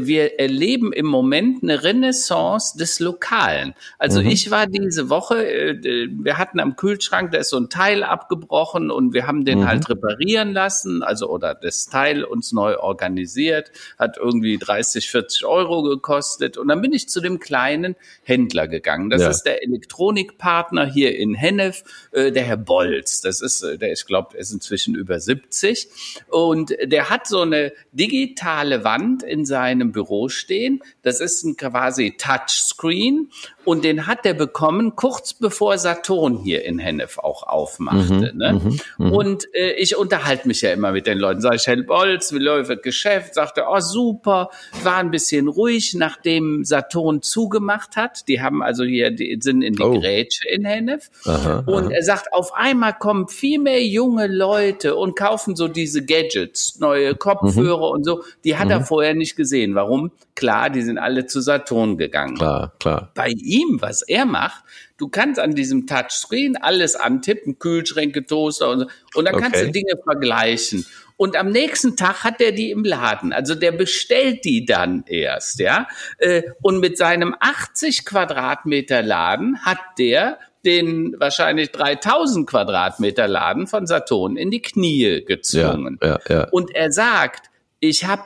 wir erleben im Moment eine Renaissance des Lokalen. Also mhm. ich war diese Woche, äh, wir hatten am Kühlschrank, da ist so ein Teil abgebrochen und wir haben den mhm. halt reparieren lassen, also oder das Teil uns neu organisiert, hat irgendwie 30, 40 Euro gekostet und dann bin ich zu dem kleinen Händler gegangen. Das ja. ist der Elektronikpartner hier in Hennef, äh, der Herr Bolz. Das ist, der ich glaube, ist inzwischen über 70 und der hat so eine digitale Wand in seinem seinem Büro stehen. Das ist ein quasi Touchscreen und den hat er bekommen kurz bevor Saturn hier in Hennef auch aufmachte. Mhm, ne? Mhm, mhm. und äh, ich unterhalte mich ja immer mit den Leuten. Sag ich, Herr Bolz, wie läuft das Geschäft? Sagte, oh super, war ein bisschen ruhig, nachdem Saturn zugemacht hat. Die haben also hier, die sind in die oh. Grätsche in Hennef. Aha, und aha. er sagt, auf einmal kommen viel mehr junge Leute und kaufen so diese Gadgets, neue Kopfhörer mhm. und so. Die hat er mhm. vorher nicht gesehen. Warum? Klar, die sind alle zu Saturn gegangen. Klar, klar. Bei ihm, was er macht, du kannst an diesem Touchscreen alles antippen, Kühlschränke, Toaster und so, und dann okay. kannst du Dinge vergleichen. Und am nächsten Tag hat er die im Laden. Also der bestellt die dann erst, ja. Äh, und mit seinem 80 Quadratmeter Laden hat der den wahrscheinlich 3000 Quadratmeter Laden von Saturn in die Knie gezwungen. Ja, ja, ja. Und er sagt, ich habe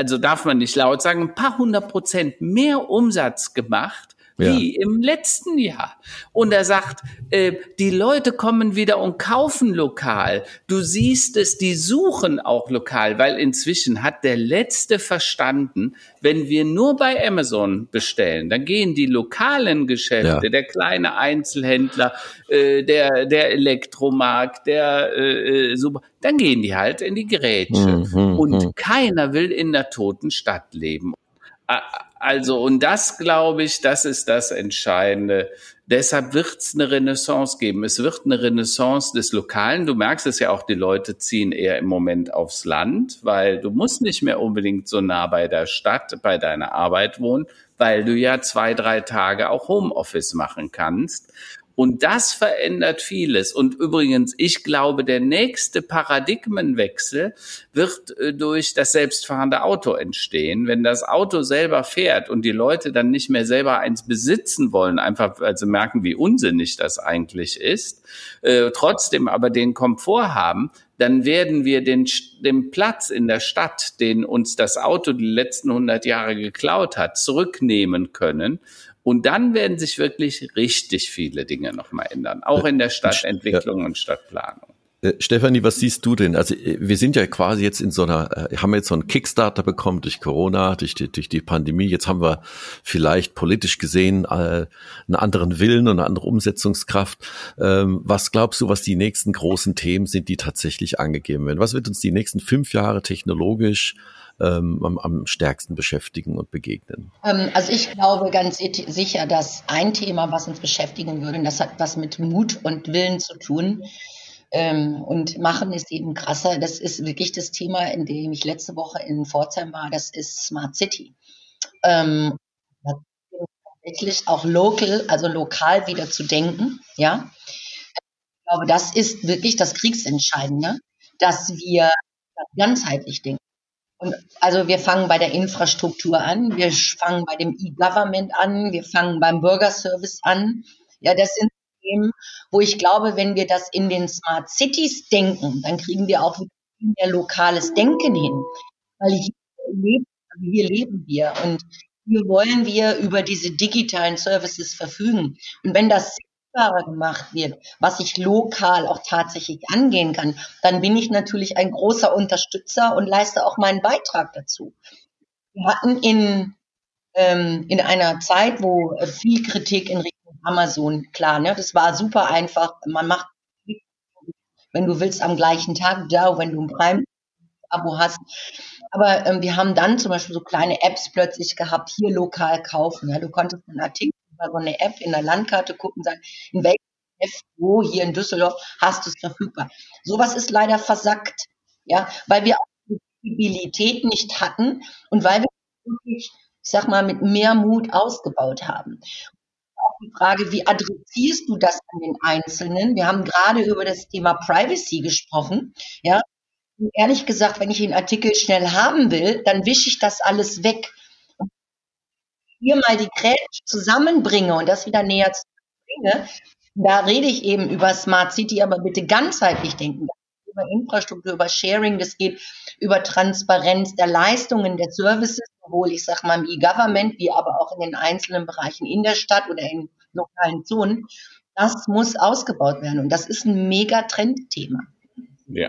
also darf man nicht laut sagen, ein paar hundert Prozent mehr Umsatz gemacht wie ja. im letzten Jahr. Und er sagt, äh, die Leute kommen wieder und kaufen lokal. Du siehst es, die suchen auch lokal, weil inzwischen hat der Letzte verstanden, wenn wir nur bei Amazon bestellen, dann gehen die lokalen Geschäfte, ja. der kleine Einzelhändler, äh, der, der Elektromarkt, der äh, äh Super, dann gehen die halt in die Gerätsche. Mhm, und mhm. keiner will in der toten Stadt leben. Also, und das glaube ich, das ist das Entscheidende. Deshalb wird es eine Renaissance geben. Es wird eine Renaissance des Lokalen. Du merkst es ja auch, die Leute ziehen eher im Moment aufs Land, weil du musst nicht mehr unbedingt so nah bei der Stadt, bei deiner Arbeit wohnen, weil du ja zwei, drei Tage auch Homeoffice machen kannst. Und das verändert vieles. Und übrigens, ich glaube, der nächste Paradigmenwechsel wird äh, durch das selbstfahrende Auto entstehen. Wenn das Auto selber fährt und die Leute dann nicht mehr selber eins besitzen wollen, einfach weil sie merken, wie unsinnig das eigentlich ist, äh, trotzdem aber den Komfort haben, dann werden wir den, den Platz in der Stadt, den uns das Auto die letzten 100 Jahre geklaut hat, zurücknehmen können und dann werden sich wirklich richtig viele Dinge nochmal ändern, auch in der Stadtentwicklung ja. und Stadtplanung. Äh, Stefanie, was siehst du denn? Also äh, wir sind ja quasi jetzt in so einer, äh, haben jetzt so einen Kickstarter bekommen durch Corona, durch die, durch die Pandemie. Jetzt haben wir vielleicht politisch gesehen einen anderen Willen und eine andere Umsetzungskraft. Ähm, was glaubst du, was die nächsten großen Themen sind, die tatsächlich angegeben werden? Was wird uns die nächsten fünf Jahre technologisch ähm, am, am stärksten beschäftigen und begegnen? Ähm, also ich glaube ganz sicher, dass ein Thema, was uns beschäftigen würde, das hat was mit Mut und Willen zu tun. Ähm, und machen ist eben krasser. Das ist wirklich das Thema, in dem ich letzte Woche in Pforzheim war. Das ist Smart City. Ähm, tatsächlich auch local, also lokal wieder zu denken. Ja, ich glaube, das ist wirklich das Kriegsentscheidende, dass wir ganzheitlich denken. Und also wir fangen bei der Infrastruktur an, wir fangen bei dem E-Government an, wir fangen beim Bürgerservice an. Ja, das sind Themen, wo ich glaube, wenn wir das in den Smart Cities denken, dann kriegen wir auch mehr lokales Denken hin. Weil hier leben, hier leben wir. Und hier wollen wir über diese digitalen Services verfügen. Und wenn das sichtbarer gemacht wird, was ich lokal auch tatsächlich angehen kann, dann bin ich natürlich ein großer Unterstützer und leiste auch meinen Beitrag dazu. Wir hatten in, ähm, in einer Zeit, wo viel Kritik in Richtung Amazon, klar, ne, das war super einfach. Man macht, wenn du willst, am gleichen Tag da, wenn du ein Prime-Abo hast. Aber ähm, wir haben dann zum Beispiel so kleine Apps plötzlich gehabt, hier lokal kaufen. Ja, du konntest einen Artikel über so eine App in der Landkarte gucken, sagen, in welchem F, wo hier in Düsseldorf hast du es verfügbar. Sowas ist leider versackt, ja, weil wir auch die Visibilität nicht hatten und weil wir wirklich, ich sag mal, mit mehr Mut ausgebaut haben. Auch die Frage, wie adressierst du das an den Einzelnen? Wir haben gerade über das Thema Privacy gesprochen, ja. Ehrlich gesagt, wenn ich den Artikel schnell haben will, dann wische ich das alles weg hier mal die Grätsch zusammenbringe und das wieder näher zusammenbringe, da rede ich eben über Smart City, aber bitte ganzheitlich denken. Über Infrastruktur, über Sharing, das geht über Transparenz der Leistungen, der Services, sowohl ich sage mal im E-Government, wie aber auch in den einzelnen Bereichen in der Stadt oder in lokalen Zonen. Das muss ausgebaut werden und das ist ein mega Trendthema. Ja.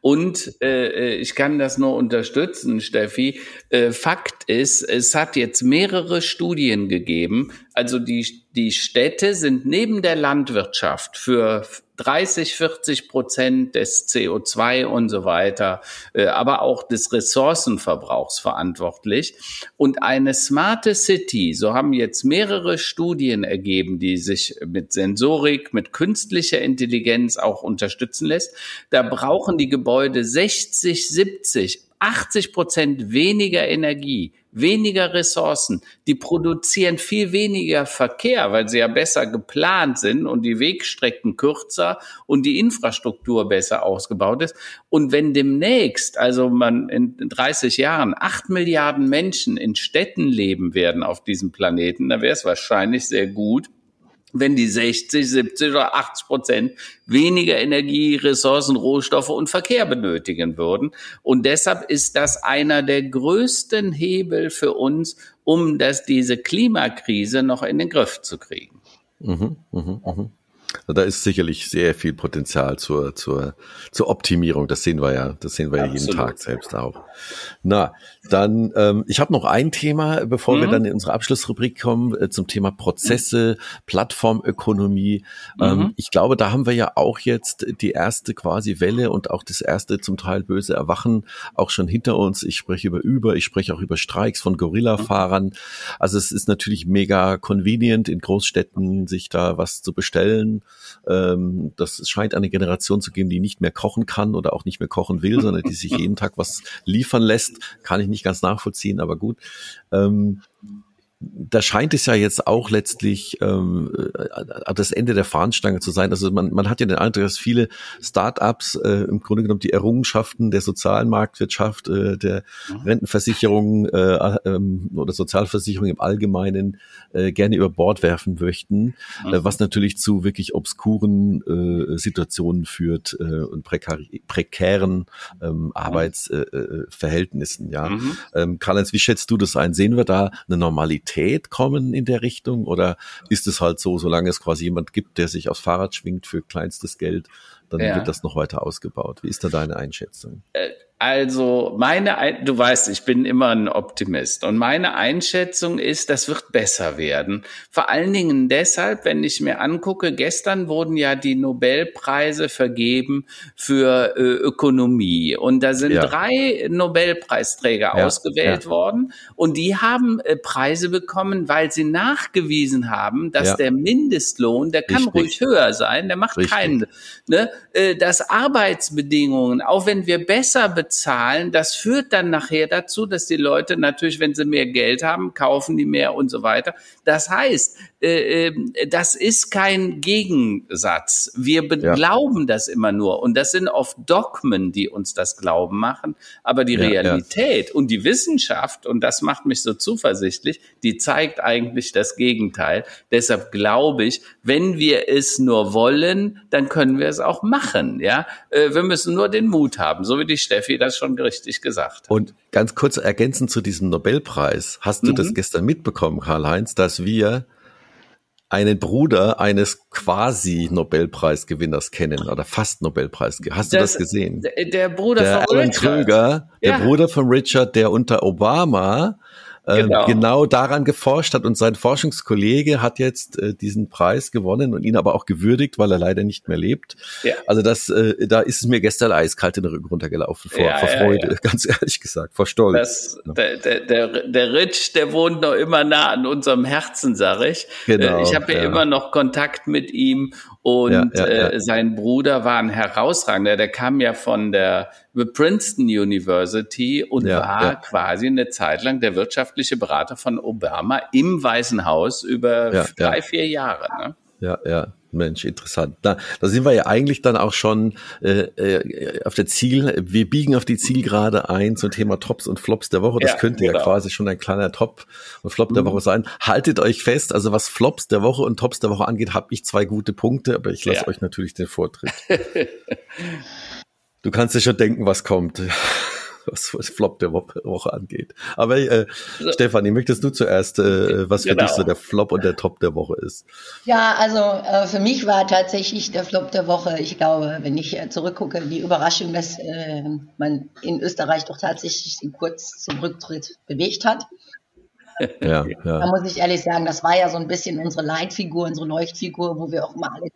Und äh, ich kann das nur unterstützen, Steffi. Äh, Fakt ist, es hat jetzt mehrere Studien gegeben. Also die, die Städte sind neben der Landwirtschaft für 30, 40 Prozent des CO2 und so weiter, äh, aber auch des Ressourcenverbrauchs verantwortlich. Und eine smarte City, so haben jetzt mehrere Studien ergeben, die sich mit Sensorik, mit künstlicher Intelligenz auch unterstützen lässt. Da brauchen die Gebäude 60, 70 80 Prozent weniger Energie, weniger Ressourcen. Die produzieren viel weniger Verkehr, weil sie ja besser geplant sind und die Wegstrecken kürzer und die Infrastruktur besser ausgebaut ist. Und wenn demnächst, also man in 30 Jahren, acht Milliarden Menschen in Städten leben werden auf diesem Planeten, dann wäre es wahrscheinlich sehr gut, wenn die 60, 70 oder 80 Prozent weniger Energie, Ressourcen, Rohstoffe und Verkehr benötigen würden. Und deshalb ist das einer der größten Hebel für uns, um das, diese Klimakrise noch in den Griff zu kriegen. Mhm, mh, mh. Da ist sicherlich sehr viel Potenzial zur, zur, zur Optimierung. Das sehen wir ja, das sehen wir ja jeden Tag selbst auch. Na, dann, ähm, ich habe noch ein Thema, bevor mhm. wir dann in unsere Abschlussrubrik kommen, äh, zum Thema Prozesse, Plattformökonomie. Ähm, mhm. ich glaube, da haben wir ja auch jetzt die erste quasi Welle und auch das erste zum Teil böse Erwachen auch schon hinter uns. Ich spreche über Uber, ich spreche auch über Streiks von Gorilla-Fahrern. Mhm. Also es ist natürlich mega convenient in Großstädten, sich da was zu bestellen ähm, das scheint eine Generation zu geben, die nicht mehr kochen kann oder auch nicht mehr kochen will, sondern die sich jeden Tag was liefern lässt. Kann ich nicht ganz nachvollziehen, aber gut. Ähm, da scheint es ja jetzt auch letztlich ähm, äh, das Ende der Fahnenstange zu sein. Also man, man hat ja den Eindruck, dass viele Start-ups äh, im Grunde genommen die Errungenschaften der sozialen Marktwirtschaft, äh, der mhm. Rentenversicherung äh, ähm, oder Sozialversicherung im Allgemeinen äh, gerne über Bord werfen möchten, äh, mhm. was natürlich zu wirklich obskuren äh, Situationen führt äh, und prekar prekären ähm, mhm. Arbeitsverhältnissen. Äh, ja, mhm. ähm, Karl-Heinz, wie schätzt du das ein? Sehen wir da eine Normalität? Mobilität kommen in der Richtung? Oder ist es halt so, solange es quasi jemand gibt, der sich aufs Fahrrad schwingt für kleinstes Geld, dann ja. wird das noch weiter ausgebaut? Wie ist da deine Einschätzung? Äh, also meine, du weißt, ich bin immer ein Optimist und meine Einschätzung ist, das wird besser werden. Vor allen Dingen deshalb, wenn ich mir angucke, gestern wurden ja die Nobelpreise vergeben für äh, Ökonomie und da sind ja. drei Nobelpreisträger ja, ausgewählt worden und die haben äh, Preise bekommen, weil sie nachgewiesen haben, dass der Mindestlohn, der kann Richtig. ruhig höher sein, der macht Richtig. keinen, ne, äh, dass Arbeitsbedingungen, auch wenn wir besser bezahlen, das führt dann nachher dazu, dass die Leute natürlich, wenn sie mehr Geld haben, kaufen die mehr und so weiter. Das heißt, äh, ähm, das ist kein Gegensatz. Wir ja. glauben das immer nur. Und das sind oft Dogmen, die uns das Glauben machen. Aber die ja, Realität ja. und die Wissenschaft, und das macht mich so zuversichtlich, die zeigt eigentlich das Gegenteil. Deshalb glaube ich, wenn wir es nur wollen, dann können wir es auch machen, ja. Äh, wir müssen nur den Mut haben, so wie die Steffi das schon richtig gesagt hat. Und ganz kurz ergänzend zu diesem Nobelpreis. Hast du mhm. das gestern mitbekommen, Karl-Heinz, dass wir einen Bruder eines quasi Nobelpreisgewinners kennen oder fast Nobelpreis. Hast du das, gesehen? Der, der Bruder der von Alan Richard. Kröger, der ja. Bruder von Richard, der unter Obama genau. genau daran geforscht hat. Und sein Forschungskollege hat jetzt äh, diesen Preis gewonnen und ihn aber auch gewürdigt, weil er leider nicht mehr lebt. Ja. Also das, äh, da ist es mir gestern eiskalt in den Rücken runtergelaufen vor, ja, vor Freude, ja, ganz ehrlich gesagt, vor Stolz. Das, der, der, der, der Rich, der wohnt noch immer nah an unserem Herzen, sag ich. Genau, ich habe ja, immer noch Kontakt mit ihm und ja, ja, ja. Äh, sein Bruder war ein herausragender, der kam ja von der Princeton University und war quasi eine Zeit lang der wirtschaftliche Berater von Obama im Weißen Haus über drei, vier Jahre. Ne? Ja, ja. Mensch, interessant. Da, da sind wir ja eigentlich dann auch schon äh, äh, auf der Ziel, wir biegen auf die Zielgerade ein zum Thema Tops und Flops der Woche. Das ja, könnte genau. ja quasi schon ein kleiner Top und Flop mhm. der Woche sein. Haltet euch fest, also was Flops der Woche und Tops der Woche angeht, habe ich zwei gute Punkte, aber ich lasse ja. euch natürlich den Vortritt. du kannst dir schon denken, was kommt was, was Flop der Woche angeht. Aber äh, so. Stefanie, möchtest du zuerst, äh, was für genau. dich so der Flop und der Top der Woche ist? Ja, also äh, für mich war tatsächlich der Flop der Woche, ich glaube, wenn ich äh, zurückgucke, die Überraschung, dass äh, man in Österreich doch tatsächlich kurz zum Rücktritt bewegt hat. Ja, ja. Da muss ich ehrlich sagen, das war ja so ein bisschen unsere Leitfigur, unsere Leuchtfigur, wo wir auch mal alle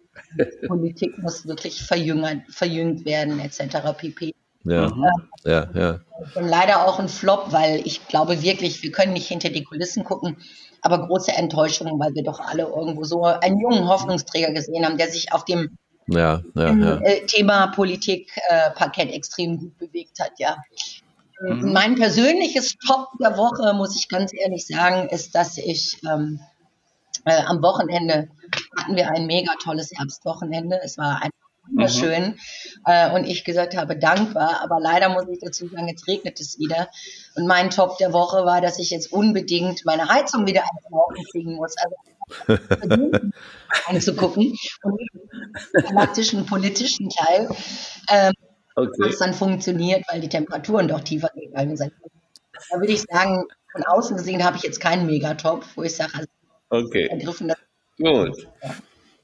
Politik muss wirklich verjüngert, verjüngt werden, etc. pp. Ja, mhm. ja, ja. Und leider auch ein Flop, weil ich glaube wirklich, wir können nicht hinter die Kulissen gucken, aber große Enttäuschung, weil wir doch alle irgendwo so einen jungen Hoffnungsträger gesehen haben, der sich auf dem ja, ja, ja. Äh, Thema Politik-Parkett äh, extrem gut bewegt hat, ja. Mhm. Mein persönliches Top der Woche, muss ich ganz ehrlich sagen, ist, dass ich ähm, äh, am Wochenende hatten wir ein mega tolles Herbstwochenende. Es war ein wunderschön. Mhm. Äh, und ich gesagt habe, dankbar. Aber leider muss ich dazu sagen, jetzt regnet es wieder. Und mein Top der Woche war, dass ich jetzt unbedingt meine Heizung wieder Laufen kriegen muss. Also anzugucken und den praktischen politischen Teil. Ähm, okay. Was dann funktioniert, weil die Temperaturen doch tiefer gegangen sind. Da würde ich sagen, von außen gesehen habe ich jetzt keinen Megatop, wo ich sage, also okay. ergriffen. Gut. Ja.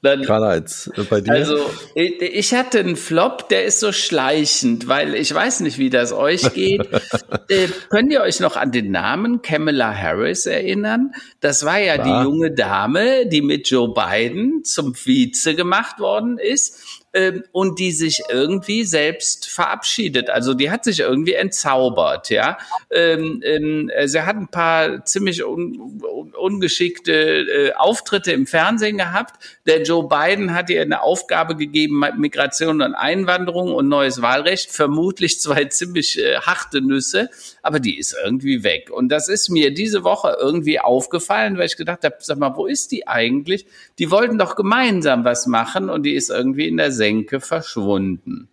Dann, Karl-Heinz, bei dir? Also, ich hatte einen Flop, der ist so schleichend, weil ich weiß nicht, wie das euch geht. äh, könnt ihr euch noch an den Namen Kamala Harris erinnern? Das war ja Klar. die junge Dame, die mit Joe Biden zum Vize gemacht worden ist ähm, und die sich irgendwie selbst verabschiedet. Also die hat sich irgendwie entzaubert, ja. Ähm, ähm, sie hat ein paar ziemlich un, un, ungeschickte äh, Auftritte im Fernsehen gehabt. Der Joe Biden hat ihr eine Aufgabe gegeben, Migration und Einwanderung und neues Wahlrecht. Vermutlich zwei ziemlich äh, harte Nüsse, aber die ist irgendwie weg. Und das ist mir diese Woche irgendwie aufgefallen, weil ich gedacht habe, sag mal, wo ist die eigentlich? Die wollten doch gemeinsam was machen und die ist irgendwie in der Senke verschwunden.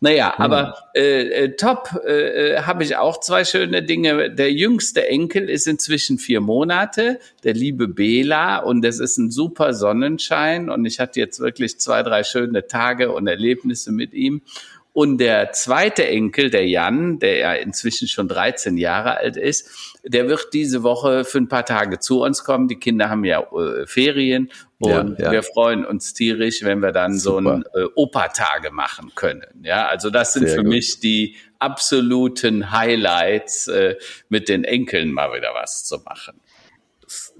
Naja, hm. aber äh, äh, top äh, äh, habe ich auch zwei schöne Dinge. Der jüngste Enkel ist inzwischen vier Monate, der liebe Bela, und das ist ein super Sonnenschein. Und ich hatte jetzt wirklich zwei, drei schöne Tage und Erlebnisse mit ihm. Und der zweite Enkel, der Jan, der ja inzwischen schon 13 Jahre alt ist, der wird diese Woche für ein paar Tage zu uns kommen. Die Kinder haben ja äh, Ferien und ja, ja. wir freuen uns tierisch, wenn wir dann Super. so ein äh, Opa-Tage machen können. Ja, also das sind Sehr für gut. mich die absoluten Highlights, äh, mit den Enkeln mal wieder was zu machen.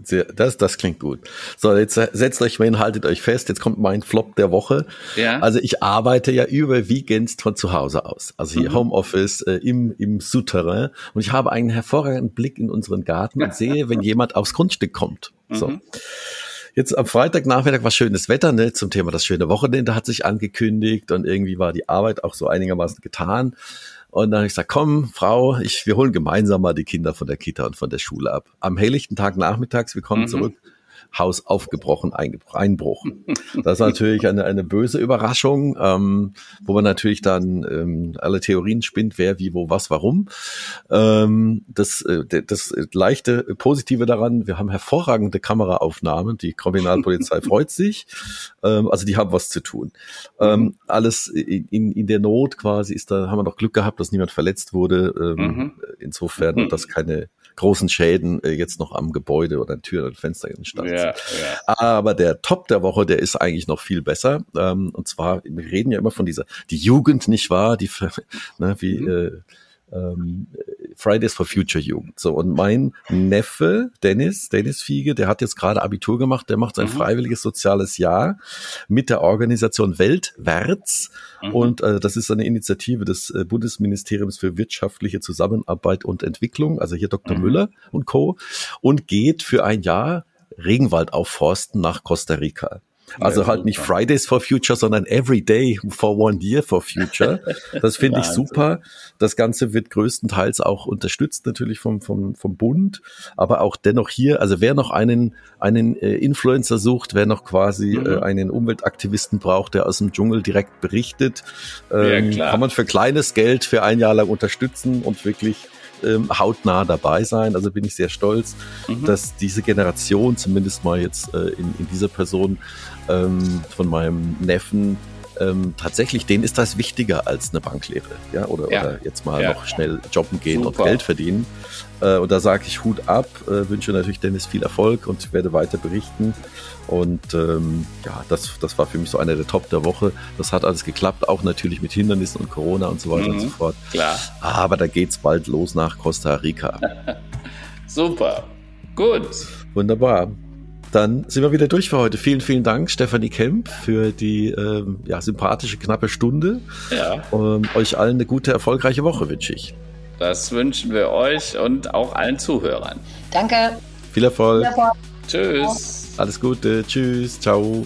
Sehr, das, das klingt gut. So, jetzt setzt euch mal hin, haltet euch fest. Jetzt kommt mein Flop der Woche. Ja. Also ich arbeite ja überwiegend von zu Hause aus. Also hier mhm. Homeoffice äh, im, im Souterrain. Und ich habe einen hervorragenden Blick in unseren Garten und sehe, wenn jemand aufs Grundstück kommt. So. Mhm. Jetzt am Freitagnachmittag war schönes Wetter, ne, zum Thema das schöne Wochenende hat sich angekündigt und irgendwie war die Arbeit auch so einigermaßen getan. Und dann habe ich gesagt, komm, Frau, ich, wir holen gemeinsam mal die Kinder von der Kita und von der Schule ab. Am helllichten Tag nachmittags, wir kommen mhm. zurück, Haus aufgebrochen, Einbruch. Das ist natürlich eine, eine böse Überraschung, ähm, wo man natürlich dann ähm, alle Theorien spinnt, wer, wie, wo, was, warum. Ähm, das, äh, das leichte Positive daran, wir haben hervorragende Kameraaufnahmen, die Kriminalpolizei freut sich, ähm, also die haben was zu tun. Ähm, alles in, in, der Not quasi ist da, haben wir noch Glück gehabt, dass niemand verletzt wurde. Ähm, mhm. Insofern, mhm. dass keine großen Schäden äh, jetzt noch am Gebäude oder an Tür oder Fenster entstanden ja, sind. Ja. Aber der Top der Woche, der ist eigentlich noch viel besser. Ähm, und zwar, wir reden ja immer von dieser, die Jugend, nicht wahr? Die, ne, wie, mhm. äh, ähm, Fridays for Future Jugend. So, und mein Neffe, Dennis, Dennis Fiege, der hat jetzt gerade Abitur gemacht, der macht sein mhm. freiwilliges soziales Jahr mit der Organisation Weltwärts. Mhm. Und äh, das ist eine Initiative des äh, Bundesministeriums für wirtschaftliche Zusammenarbeit und Entwicklung, also hier Dr. Mhm. Müller und Co. Und geht für ein Jahr Regenwald aufforsten nach Costa Rica. Also halt nicht Fridays for Future, sondern Every Day for One Year for Future. Das finde ich super. Das Ganze wird größtenteils auch unterstützt natürlich vom, vom, vom Bund, aber auch dennoch hier, also wer noch einen, einen äh, Influencer sucht, wer noch quasi mhm. äh, einen Umweltaktivisten braucht, der aus dem Dschungel direkt berichtet, ähm, ja, kann man für kleines Geld für ein Jahr lang unterstützen und wirklich ähm, hautnah dabei sein. Also bin ich sehr stolz, mhm. dass diese Generation, zumindest mal jetzt äh, in, in dieser Person ähm, von meinem Neffen, ähm, tatsächlich, denen ist das wichtiger als eine Banklehre. Ja, oder, ja. oder jetzt mal ja. noch schnell jobben gehen Super. und Geld verdienen. Äh, und da sage ich Hut ab, äh, wünsche natürlich Dennis viel Erfolg und werde weiter berichten. Und ähm, ja, das, das war für mich so einer der Top der Woche. Das hat alles geklappt, auch natürlich mit Hindernissen und Corona und so weiter mhm, und so fort. Klar. Aber da geht's bald los nach Costa Rica. Super. Gut. Wunderbar. Dann sind wir wieder durch für heute. Vielen, vielen Dank, Stefanie Kemp, für die ähm, ja, sympathische, knappe Stunde. Ja. Ähm, euch allen eine gute, erfolgreiche Woche wünsche ich. Das wünschen wir euch und auch allen Zuhörern. Danke. Viel Erfolg. Viel Erfolg. Tschüss. Alles Gute. Tschüss. Ciao.